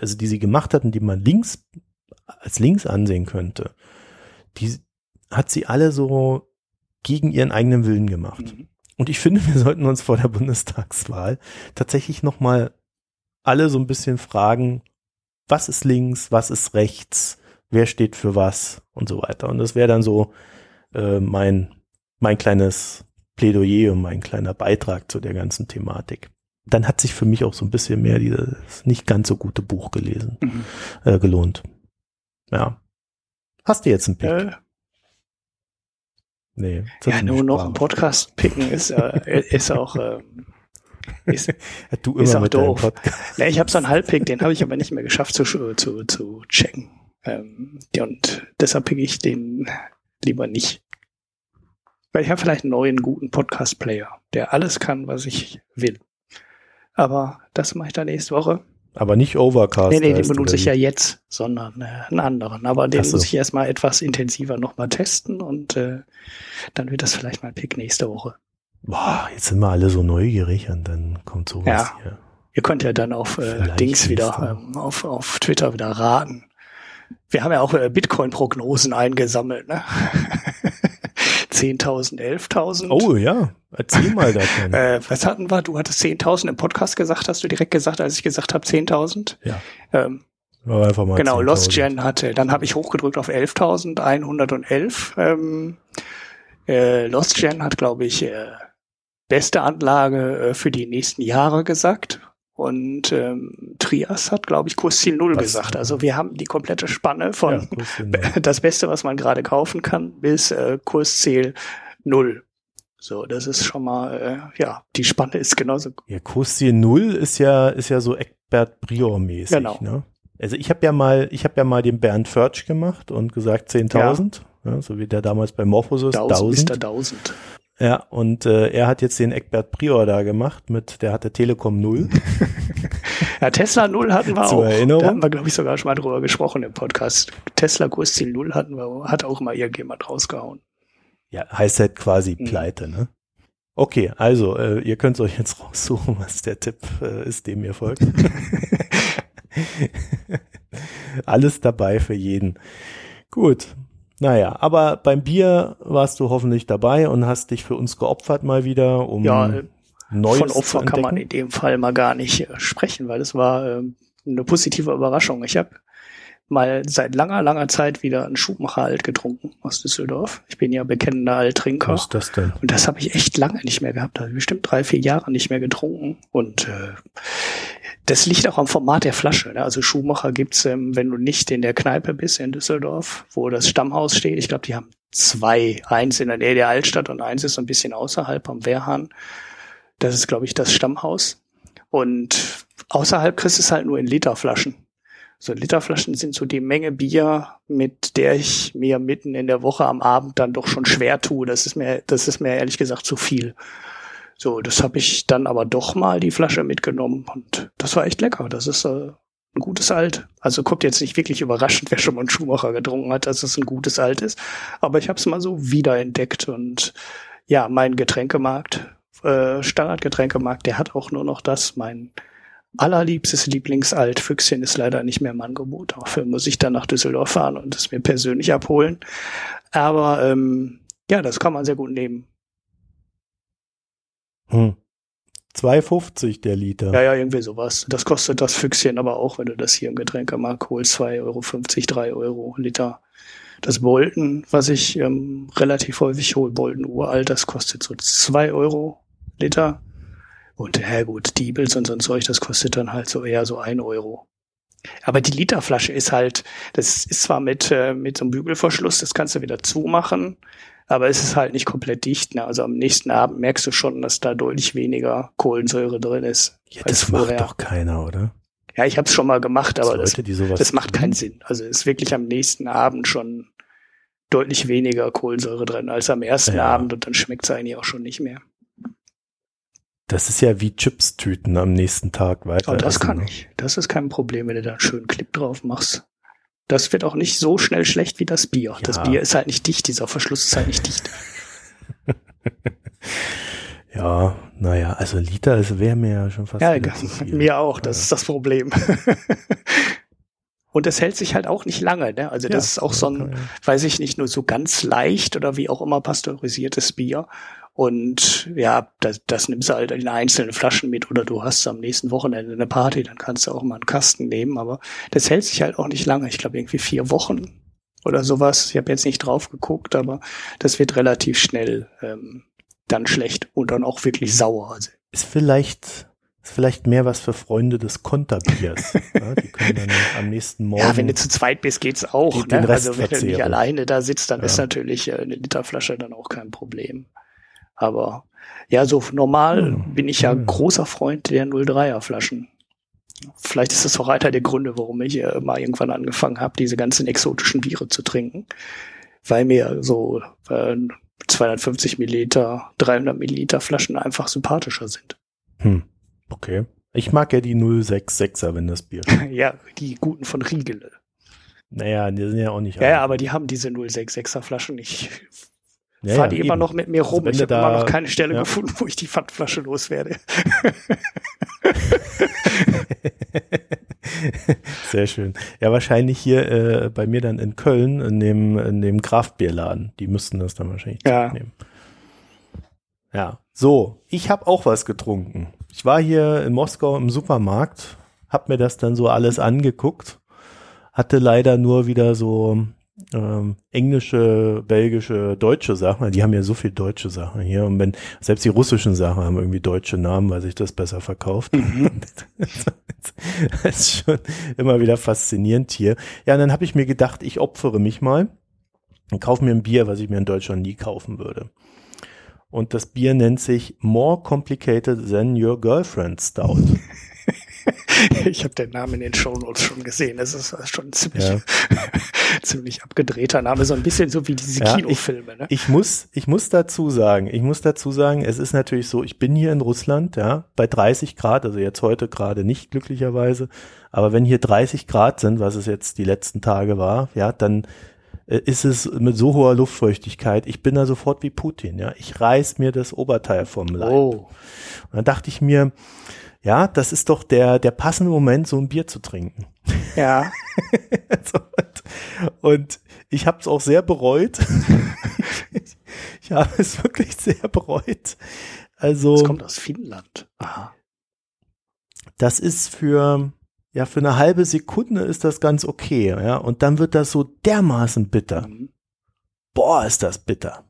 also die sie gemacht hat und die man links als links ansehen könnte, die hat sie alle so gegen ihren eigenen Willen gemacht. Mhm. Und ich finde, wir sollten uns vor der Bundestagswahl tatsächlich nochmal alle so ein bisschen fragen, was ist links, was ist rechts, wer steht für was und so weiter. Und das wäre dann so äh, mein, mein kleines Plädoyer und mein kleiner Beitrag zu der ganzen Thematik. Dann hat sich für mich auch so ein bisschen mehr dieses nicht ganz so gute Buch gelesen, Mhm. äh, gelohnt. Ja. Hast du jetzt einen Pick? Äh, nee. ja, nur noch sprach. ein Podcast picken ist, äh, [laughs] ist auch, ähm, ist, [laughs] Du ist immer auch mit doof. Ne, ich habe so einen Halbpick, den habe ich aber nicht mehr geschafft zu, zu, zu checken. Ähm, ja, und deshalb pick ich den lieber nicht. Weil ich habe vielleicht einen neuen guten Podcast-Player, der alles kann, was ich will. Aber das mache ich dann nächste Woche. Aber nicht Overcast. Nee, nee, den benutze ich ja jetzt, sondern äh, einen anderen. Aber den so. muss ich erstmal etwas intensiver nochmal testen und äh, dann wird das vielleicht mal ein Pick nächste Woche. Boah, jetzt sind wir alle so neugierig und dann kommt sowas Ja. hier. Ihr könnt ja dann auf äh, Dings wieder, ähm, auf, auf Twitter wieder raten. Wir haben ja auch äh, Bitcoin-Prognosen eingesammelt, ne? [laughs] 10.000, 11.000. Oh ja, erzähl mal davon. [laughs] Äh, was hatten wir? Du hattest 10.000 im Podcast gesagt, hast du direkt gesagt, als ich gesagt habe 10.000. ja, Ähm, war einfach mal genau, 10.000. Lost Gen hatte, dann habe ich hochgedrückt auf 11.111. Ähm, äh, Lost Gen hat, glaube ich, äh, beste Anlage äh, für die nächsten Jahre gesagt. Und ähm, Trias hat, glaube ich, Kursziel Null Was? gesagt. Also wir haben die komplette Spanne von Ja, [laughs] das Beste, was man gerade kaufen kann, bis äh, Kursziel Null. So, das ist schon mal, äh, ja, die Spanne ist genauso. Ja, Kursziel Null ist ja, ist ja so Eckbert Brior-mäßig. Genau. Ne? Also ich habe ja mal, ich habe ja mal den Bernd Förtsch gemacht und gesagt 10.000, ja. so wie der damals bei Morphosis 1000 Mr. 1000. 1000. Ja, und äh, er hat jetzt den Eckbert Prior da gemacht mit, der hatte Telekom Null. [laughs] Ja, Tesla Null hatten wir Zur auch. Erinnerung. Da haben wir, glaube ich, sogar schon mal drüber gesprochen im Podcast. Tesla Kursziel Null hatten wir, hat auch mal irgendjemand rausgehauen. Ja, heißt halt quasi Mhm. Pleite, ne? Okay, also äh, ihr könnt euch jetzt raussuchen, was der Tipp äh, ist, dem ihr folgt. [laughs] [laughs] Alles dabei für jeden. Gut. Naja, aber beim Bier warst du hoffentlich dabei und hast dich für uns geopfert mal wieder, um Ja, äh, Neues Von Opfer kann man in dem Fall mal gar nicht äh, sprechen, weil es war ähm, eine positive Überraschung. Ich habe mal seit langer, langer Zeit wieder einen Schubmacher alt getrunken aus Düsseldorf. Ich bin ja bekennender Alttrinker. Was ist das denn? Und das habe ich echt lange nicht mehr gehabt. Da habe ich bestimmt drei, vier Jahre nicht mehr getrunken. Und äh, das liegt auch am Format der Flasche. Ne? Also Schuhmacher gibt's, ähm, wenn du nicht in der Kneipe bist in Düsseldorf, wo das Stammhaus steht. Ich glaube, die haben zwei. Eins in der Nähe der Altstadt und eins ist so ein bisschen außerhalb am Wehrhahn. Das ist, glaube ich, das Stammhaus. Und außerhalb kriegst du es halt nur in Literflaschen. So Literflaschen sind so die Menge Bier, mit der ich mir mitten in der Woche am Abend dann doch schon schwer tue. Das ist mir, das ist mir ehrlich gesagt zu viel. So, das habe ich dann aber doch mal die Flasche mitgenommen und das war echt lecker. Das ist äh, ein gutes Alt. Also kommt jetzt nicht wirklich überraschend, wer schon mal einen Schuhmacher getrunken hat, dass es ein gutes Alt ist. Aber ich habe es mal so wiederentdeckt und ja, mein Getränkemarkt, äh, Standardgetränkemarkt, der hat auch nur noch das. Mein allerliebstes Lieblingsalt Füchschen ist leider nicht mehr im Angebot. Dafür muss ich dann nach Düsseldorf fahren und es mir persönlich abholen. Aber ähm, ja, das kann man sehr gut nehmen. Hm. 2,50 der Liter. Ja, ja, irgendwie sowas. Das kostet das Füchschen aber auch, wenn du das hier im Getränkemarkt holst, 2,50 Euro, 3 Euro Liter. Das Bolton, was ich ähm, relativ häufig hole, Bolton uralt, das kostet so 2 Euro Liter. Und ja gut, Diebels und so ein Zeug, das kostet dann halt so eher so 1 Euro. Aber die Literflasche ist halt, das ist zwar mit, äh, mit so einem Bügelverschluss, das kannst du wieder zumachen, aber es ist halt nicht komplett dicht. Ne? Also am nächsten Abend merkst du schon, dass da deutlich weniger Kohlensäure drin ist. Ja, das macht vorher. doch keiner, oder? Ja, ich habe es schon mal gemacht, aber das, sowas das macht keinen? Sinn. Also ist wirklich am nächsten Abend schon deutlich weniger Kohlensäure drin als am ersten Ja. Abend und dann schmeckt es eigentlich auch schon nicht mehr. Das ist ja wie Chips-Tüten am nächsten Tag weiter. Aber das essen, kann ne? ich. Das ist kein Problem, wenn du da einen schönen Clip drauf machst. Das wird auch nicht so schnell schlecht wie das Bier. Das Ja. Bier ist halt nicht dicht, dieser Verschluss ist halt nicht dicht. [laughs] Ja, naja, also Liter ist wäre mir ja schon fast Ja, mir auch, das Ja. ist das Problem. [laughs] Und es hält sich halt auch nicht lange, ne? Also das Ja, ist auch so ein, weiß ich nicht, nur so ganz leicht oder wie auch immer pasteurisiertes Bier. Und ja, das, das nimmst du halt in einzelnen Flaschen mit oder du hast am nächsten Wochenende eine Party, dann kannst du auch mal einen Kasten nehmen, aber das hält sich halt auch nicht lange. Ich glaube irgendwie vier Wochen oder sowas. Ich habe jetzt nicht drauf geguckt, aber das wird relativ schnell ähm, dann schlecht und dann auch wirklich sauer. Also, Ist vielleicht, ist vielleicht mehr was für Freunde des Konterbiers. ja, [laughs] die können dann am nächsten Morgen. ja, wenn du zu zweit bist, geht's auch. Ne? Rest Also wenn du nicht verzehren. alleine da sitzt, dann Ja. ist natürlich äh, eine Literflasche dann auch kein Problem. Aber ja, so normal Hm. bin ich ja Hm. großer Freund der 03er Flaschen. Vielleicht ist das auch einer der Gründe, warum ich äh, mal irgendwann angefangen habe, diese ganzen exotischen Biere zu trinken. Weil mir so äh, 250 Milliliter, 300 Milliliter Flaschen einfach sympathischer sind. hm, okay. Ich mag ja die 066er, wenn das Bier [laughs] ja, die guten von Riegele. Naja, die sind ja auch nicht. Ja, ja, aber die haben diese 066er Flaschen. Ich Ja, fahre ja, die immer eben. noch mit mir rum. Also ich habe immer noch keine Stelle ja. gefunden, wo ich die Pfandflasche loswerde. [laughs] Sehr schön. Ja, wahrscheinlich hier äh, bei mir dann in Köln, in dem, in dem Kraftbierladen. Die müssten das dann wahrscheinlich Ja. zurücknehmen. Ja, so, ich habe auch was getrunken. Ich war hier in Moskau im Supermarkt, hab mir das dann so alles angeguckt, hatte leider nur wieder so ähm, englische, belgische, deutsche Sachen. Die haben ja so viel deutsche Sachen hier und wenn selbst die russischen Sachen haben irgendwie deutsche Namen, weil sich das besser verkauft. [laughs] das ist schon immer wieder faszinierend hier. Ja, und dann habe ich mir gedacht, ich opfere mich mal und kaufe mir ein Bier, was ich mir in Deutschland nie kaufen würde. Und das Bier nennt sich More Complicated Than Your Girlfriend Stout. [laughs] Ich habe den Namen in den Shownotes schon gesehen. Das ist schon ein ziemlich, Ja. [laughs] ziemlich abgedrehter Name. So ein bisschen so wie diese Ja, Kinofilme. Ne? Ich muss, ich muss dazu sagen, ich muss dazu sagen, es ist natürlich so, ich bin hier in Russland, ja, bei 30 Grad, also jetzt heute gerade nicht glücklicherweise, aber wenn hier 30 Grad sind, was es jetzt die letzten Tage war, ja, dann ist es mit so hoher Luftfeuchtigkeit, ich bin da sofort wie Putin, ja, ich reiß mir das Oberteil vom Leib. Oh, Und dann dachte ich mir, ja, das ist doch der, der passende Moment, so ein Bier zu trinken. ja. [laughs] Und, und ich habe es auch sehr bereut. ich, [laughs] ich habe es wirklich sehr bereut. Also Das kommt aus Finnland. Aha. das ist für ja für eine halbe Sekunde ist das ganz okay, ja, und dann wird das so dermaßen bitter. Mhm. Boah, ist das bitter.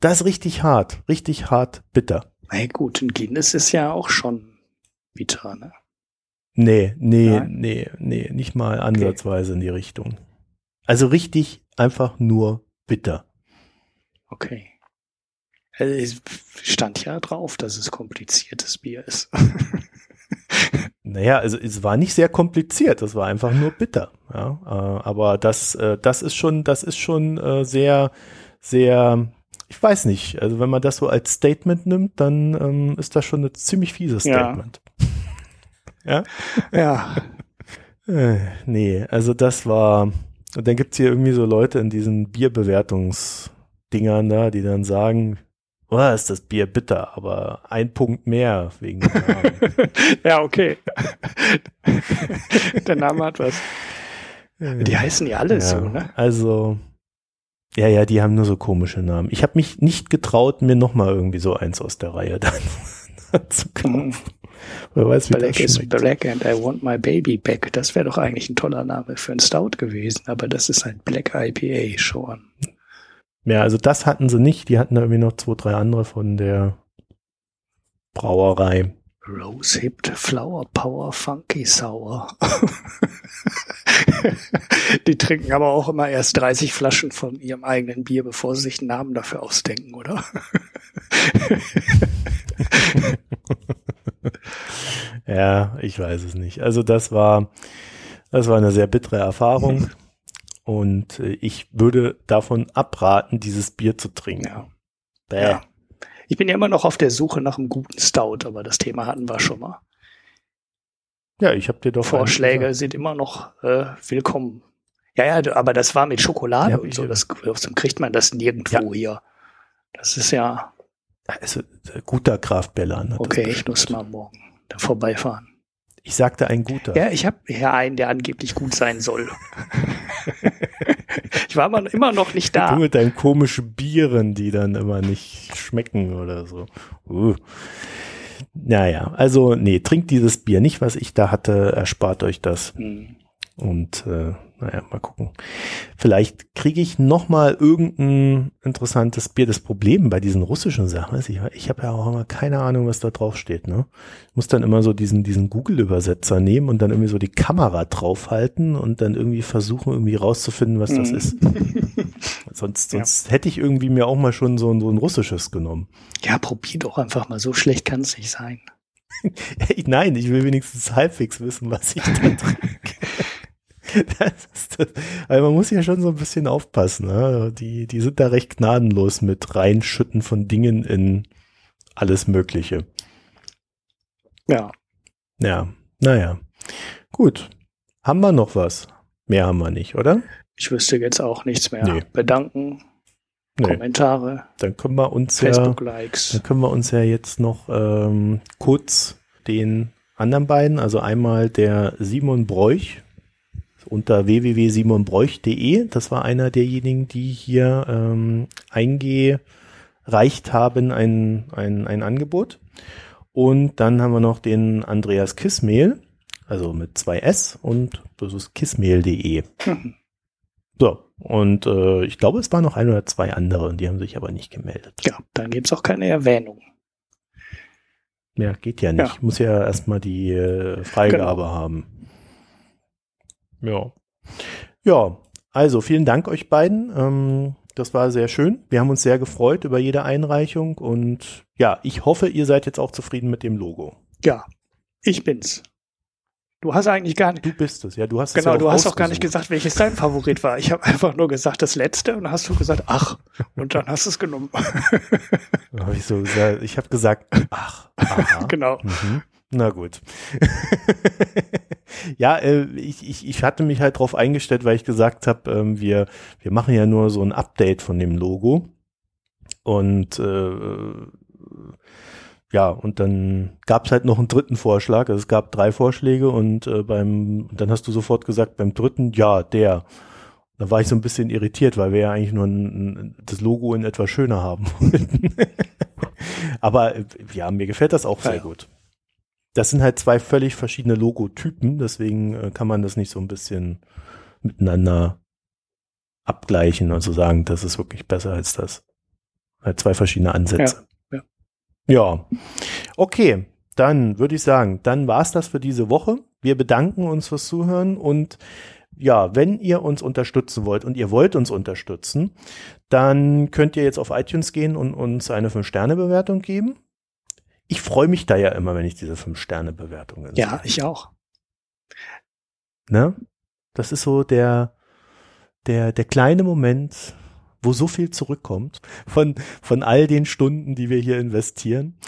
Das ist richtig hart, richtig hart bitter. Na gut, ein Guinness ist ja auch schon bitter, ne? Nee, nee, Nein? nee, nee, nicht mal ansatzweise in die Richtung. Also richtig einfach nur bitter. Okay. Also es stand ja drauf, dass es kompliziertes Bier ist. [laughs] Naja, also es war nicht sehr kompliziert, es war einfach nur bitter. Ja, äh, aber das, äh, das ist schon, das ist schon äh, sehr, sehr, ich weiß nicht, also wenn man das so als Statement nimmt, dann ähm, ist das schon ein ziemlich fieses Ja. Statement. [laughs] Ja. ja. Äh, nee, also das war, und dann gibt's hier irgendwie so Leute in diesen Bierbewertungsdingern da, die dann sagen, oh, ist das Bier bitter, aber ein Punkt mehr wegen dem Namen. [laughs] ja, okay. Der Name hat was. Die heißen ja alle so, ne? Also, ja, ja, die haben nur so komische Namen. Ich habe mich nicht getraut, mir nochmal irgendwie so eins aus der Reihe [laughs] dann zu kaufen. Wer weiß, wie Black das is black and I want my baby back. Das wäre doch eigentlich ein toller Name für ein Stout gewesen, aber das ist ein Black IPA schon. Ja, also das hatten sie nicht. Die hatten da irgendwie noch zwei, drei andere von der Brauerei. Rose Hipped Flower Power Funky Sour. [laughs] Die trinken aber auch immer erst 30 Flaschen von ihrem eigenen Bier, bevor sie sich einen Namen dafür ausdenken, oder? [laughs] Ja, ich weiß es nicht. Also das war, das war eine sehr bittere Erfahrung. [laughs] Und äh, ich würde davon abraten, dieses Bier zu trinken. Ja. Bäh. ja. Ich bin ja immer noch auf der Suche nach einem guten Stout, aber das Thema hatten wir schon mal. Ja, ich habe dir doch Vorschläge sind immer noch äh, willkommen. Ja, ja, aber das war mit Schokolade Ja, und so. Das, so kriegt man das nirgendwo hier. Das ist ja. Also, äh, guter hat das okay, ich muss mal morgen da vorbeifahren. Ich sagte ein guter. Ja, ich habe hier einen, der angeblich gut sein soll. [laughs] ich war aber immer noch nicht Du da. mit deinen komischen Bieren, die dann immer nicht schmecken oder so. Uh. Naja, also nee, trinkt dieses Bier nicht, was ich da hatte, erspart euch das. Hm. Und äh, naja, mal gucken. Vielleicht kriege ich noch mal irgendein interessantes Bier. Das Problem bei diesen russischen Sachen ist, ich, ich habe ja auch immer keine Ahnung, was da drauf steht. Ne? Ich muss dann immer so diesen, diesen Google-Übersetzer nehmen und dann irgendwie so die Kamera draufhalten und dann irgendwie versuchen, irgendwie rauszufinden, was das Mhm. ist. [laughs] Sonst, sonst hätte ich irgendwie mir auch mal schon so, ein- so ein russisches genommen. Ja, probier doch einfach mal. So schlecht kann es nicht sein. [laughs] Nein, ich will wenigstens halbwegs wissen, was ich da [laughs] trinke. [laughs] Das ist das. Also man muss ja schon so ein bisschen aufpassen. Ne? Die, die sind da recht gnadenlos mit reinschütten von Dingen in alles Mögliche. Ja. Ja, naja. Gut. Haben wir noch was? Mehr haben wir nicht, oder? Ich wüsste jetzt auch nichts mehr. Nee. Bedanken, Nee. Kommentare, Dann können wir uns ja, Facebook-Likes. dann können wir uns ja jetzt noch ähm, kurz den anderen beiden, also einmal der Simon Bräuch unter www.simonbräuch.de, das war einer derjenigen, die hier ähm, eingereicht haben, ein, ein, ein Angebot. Und dann haben wir noch den Andreas Kissmehl, also mit zwei S und das ist kissmehl.de. Mhm. [laughs] So, und äh, ich glaube, es waren noch ein oder zwei andere, die haben sich aber nicht gemeldet. Ja, dann gibt's auch keine Erwähnung. Ja, geht ja nicht. Ja. Muss ja erstmal die äh, Freigabe haben. Ja. Ja, also vielen Dank euch beiden. Ähm, das war sehr schön. Wir haben uns sehr gefreut über jede Einreichung und ja, ich hoffe, ihr seid jetzt auch zufrieden mit dem Logo. Ja, ich bin's. Du hast eigentlich gar nicht. Du bist es, ja. Du hast es Genau, ja du hast auch gar nicht ausgesucht. gesagt, welches dein Favorit war. Ich habe einfach nur gesagt, das letzte und dann hast du gesagt, ach, und dann hast du es genommen. [laughs] Hab ich so gesagt, ich habe gesagt, ach, aha. [laughs] genau. Mhm. Na gut. [laughs] ja, äh, ich, ich, ich hatte mich halt drauf eingestellt, weil ich gesagt habe, ähm, wir, wir machen ja nur so ein Update von dem Logo. Und äh, ja, und dann gab es halt noch einen dritten Vorschlag. Also es gab drei Vorschläge und äh, beim, dann hast du sofort gesagt, beim dritten, ja, der. Da war ich so ein bisschen irritiert, weil wir ja eigentlich nur ein, das Logo in etwas schöner haben wollten. [laughs] Aber äh, ja, mir gefällt das auch Ja, sehr ja. gut. Das sind halt zwei völlig verschiedene Logotypen, deswegen äh, kann man das nicht so ein bisschen miteinander abgleichen und so sagen, das ist wirklich besser als das. Halt zwei verschiedene Ansätze. Ja, Ja. Okay, dann würde ich sagen, dann war's das für diese Woche. Wir bedanken uns fürs Zuhören und ja, wenn ihr uns unterstützen wollt und ihr wollt uns unterstützen, dann könnt ihr jetzt auf iTunes gehen und uns eine 5-Sterne-Bewertung geben. Ich freue mich da ja immer, wenn ich diese 5-Sterne-Bewertungen Ja, sehe. ich auch. Ne? Das ist so der, der, der kleine Moment, wo so viel zurückkommt von, von all den Stunden, die wir hier investieren.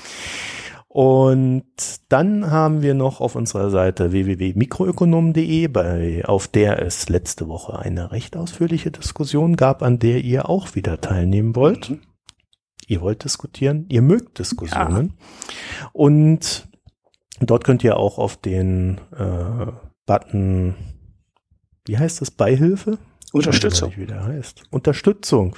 Und dann haben wir noch auf unserer Seite www.mikroökonom.de, bei, auf der es letzte Woche eine recht ausführliche Diskussion gab, an der ihr auch wieder teilnehmen wollt. Mhm. Ihr wollt diskutieren, ihr mögt Diskussionen. Und dort könnt ihr auch auf den äh, Button, wie heißt das, Beihilfe? Unterstützung. Ich weiß nicht, wie der heißt. Unterstützung.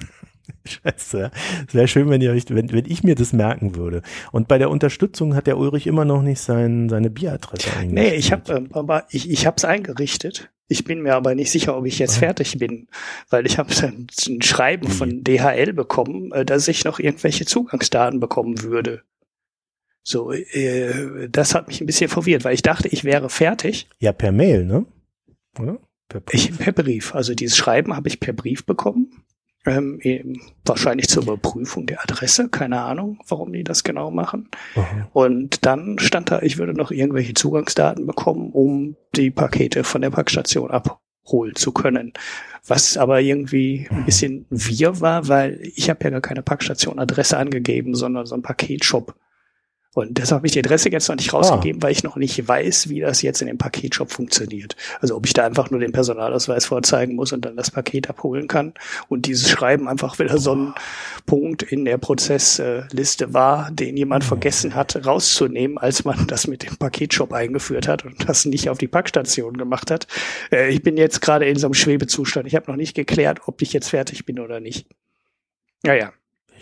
[laughs] Scheiße. ja. Es wäre schön, wenn ihr euch, wenn, wenn ich mir das merken würde. Und bei der Unterstützung hat der Ulrich immer noch nicht sein, seine Bieradresse eingestellt. Nee, ich habe ähm, aber ich, ich habe es eingerichtet. Ich bin mir aber nicht sicher, ob ich jetzt Ah. fertig bin, weil ich habe ein, ein Schreiben Wie? von DHL bekommen, äh, dass ich noch irgendwelche Zugangsdaten bekommen würde. So, äh, das hat mich ein bisschen verwirrt, weil ich dachte, ich wäre fertig. Ja, per Mail, ne? Oder? Per Brief. Ich per Brief. Also dieses Schreiben habe ich per Brief bekommen. Ähm, eben wahrscheinlich zur Überprüfung der Adresse. Keine Ahnung, warum die das genau machen. Aha. Und dann stand da, ich würde noch irgendwelche Zugangsdaten bekommen, um die Pakete von der Packstation abholen zu können. Was aber irgendwie ein bisschen wir war, weil ich habe ja gar keine Packstation-Adresse angegeben, sondern so ein Paketshop. Und deshalb habe ich die Adresse jetzt noch nicht rausgegeben, weil ich noch nicht weiß, wie das jetzt in dem Paketshop funktioniert. Also ob ich da einfach nur den Personalausweis vorzeigen muss und dann das Paket abholen kann. Und dieses Schreiben einfach wieder so ein Punkt in der Prozessliste war, den jemand vergessen hat rauszunehmen, als man das mit dem Paketshop eingeführt hat und das nicht auf die Packstation gemacht hat. Äh, ich bin jetzt gerade in so einem Schwebezustand. Ich habe noch nicht geklärt, ob ich jetzt fertig bin oder nicht. Ja, ja.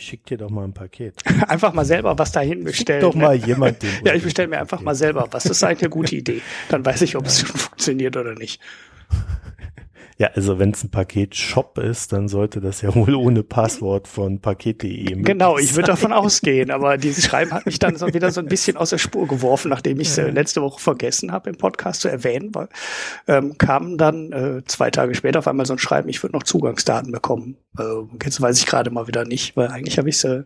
Ich schick dir doch mal ein Paket. [laughs] Einfach mal selber was dahin Schick bestellen. doch ne? mal jemand den [laughs] Ja, ich bestelle mir einfach mal selber was. Das ist eigentlich eine gute Idee. Dann weiß ich, ob es schon [laughs] funktioniert oder nicht. Ja, also wenn es ein Paket-Shop ist, dann sollte das ja [laughs] wohl ohne Passwort von paket.de Genau, ich würde davon ausgehen, aber dieses Schreiben hat mich dann so wieder so ein bisschen aus der Spur geworfen, nachdem ich es äh, letzte Woche vergessen habe im Podcast zu erwähnen, weil ähm, kam dann äh, zwei Tage später auf einmal so ein Schreiben, ich würde noch Zugangsdaten bekommen. Äh, jetzt weiß ich gerade mal wieder nicht, weil eigentlich habe ich es äh,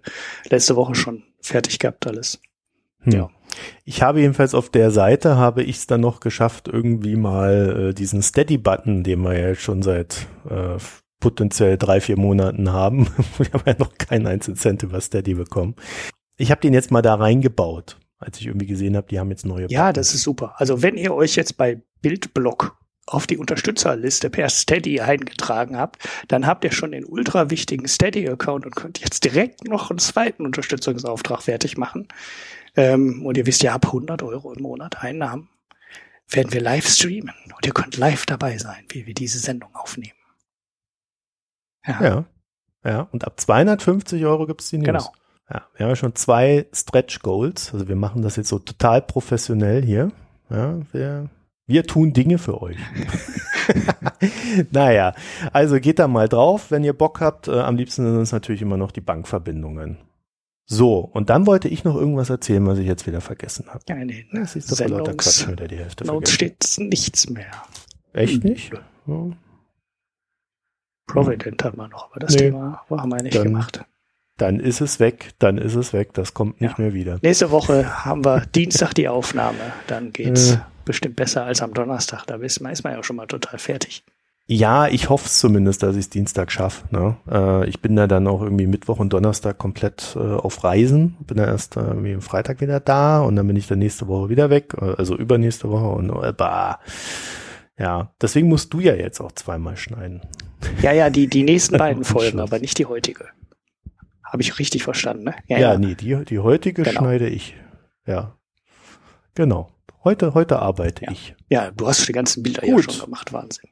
letzte Woche schon fertig gehabt alles. Hm. Ja. Ich habe jedenfalls auf der Seite habe ich es dann noch geschafft, irgendwie mal äh, diesen Steady-Button, den wir ja schon seit äh, potenziell drei, vier Monaten haben. [laughs] Wir haben ja noch keinen einzigen Cent über Steady bekommen. Ich habe den jetzt mal da reingebaut. als ich irgendwie gesehen habe, die haben jetzt neue. Ja, das ist super. Also wenn ihr euch jetzt bei Bildblock auf die Unterstützerliste per Steady eingetragen habt, dann habt ihr schon den ultra wichtigen Steady-Account und könnt jetzt direkt noch einen zweiten Unterstützungsauftrag fertig machen. Ähm, und ihr wisst ja, ab 100 Euro im Monat Einnahmen werden wir live streamen und ihr könnt live dabei sein, wie wir diese Sendung aufnehmen. Ja. Ja, ja. und ab 250 Euro gibt's die News. Genau. Ja, wir haben ja schon zwei Stretch Goals. Also wir machen das jetzt so total professionell hier. Ja, wir, wir tun Dinge für euch. [laughs] [laughs] naja, also geht da mal drauf, wenn ihr Bock habt. Äh, am liebsten sind uns natürlich immer noch die Bankverbindungen. So, und dann wollte ich noch irgendwas erzählen, was ich jetzt wieder vergessen habe. Ja, nee, das ist doch lauter Quatsch wieder die Hälfte Notes steht nichts mehr. Echt nicht? Ja. Provident hm. haben wir noch, aber das nee, Thema haben wir nicht dann, gemacht. Dann ist es weg, dann ist es weg, das kommt nicht ja. mehr wieder. Nächste Woche haben wir Dienstag die Aufnahme, dann geht's äh. bestimmt besser als am Donnerstag, da ist man, ist man ja schon mal total fertig. Ja, ich hoffe zumindest, dass ich es Dienstag schaffe. Ne? Äh, ich bin da dann auch irgendwie Mittwoch und Donnerstag komplett äh, auf Reisen. Bin da erst äh, Freitag wieder da und dann bin ich dann nächste Woche wieder weg, äh, also übernächste Woche und äh, bah. Ja, deswegen musst du ja jetzt auch zweimal schneiden. Ja, ja, die, die nächsten [laughs] beiden Folgen, aber nicht die heutige. Habe ich richtig verstanden, ne? Ja, ja, ja. nee, die, die heutige genau. schneide ich. Ja. Genau. Heute, heute arbeite ja. ich. Ja, du hast die ganzen Bilder Gut. ja schon gemacht, Wahnsinn.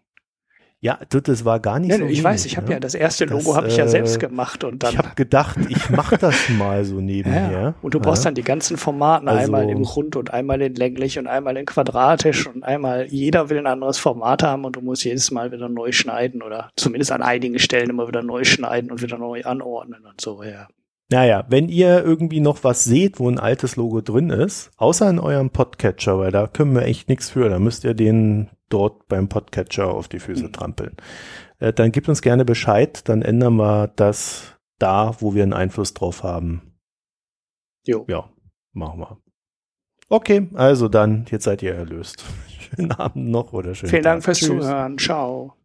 Ja, das war gar nicht ja, so. Ich weiß, ich habe ne? ja das erste Logo habe ich ja selbst äh, gemacht und dann. Ich habe gedacht, ich mache das mal so nebenher. Ja, und du brauchst dann die ganzen Formaten also, einmal in rund und einmal in länglich und einmal in quadratisch und einmal jeder will ein anderes Format haben und du musst jedes Mal wieder neu schneiden oder zumindest an einigen Stellen immer wieder neu schneiden und wieder neu anordnen und so, ja. Naja, wenn ihr irgendwie noch was seht, wo ein altes Logo drin ist, außer in eurem Podcatcher, weil da können wir echt nichts für, da müsst ihr den dort beim Podcatcher auf die Füße mhm. trampeln. Äh, dann gibt uns gerne Bescheid, dann ändern wir das da, wo wir einen Einfluss drauf haben. Jo. Ja, machen wir. Okay, also dann, jetzt seid ihr erlöst. [laughs] Schönen Abend noch oder schönen Vielen Tag. Dank fürs Tschüss. Zuhören. Ciao.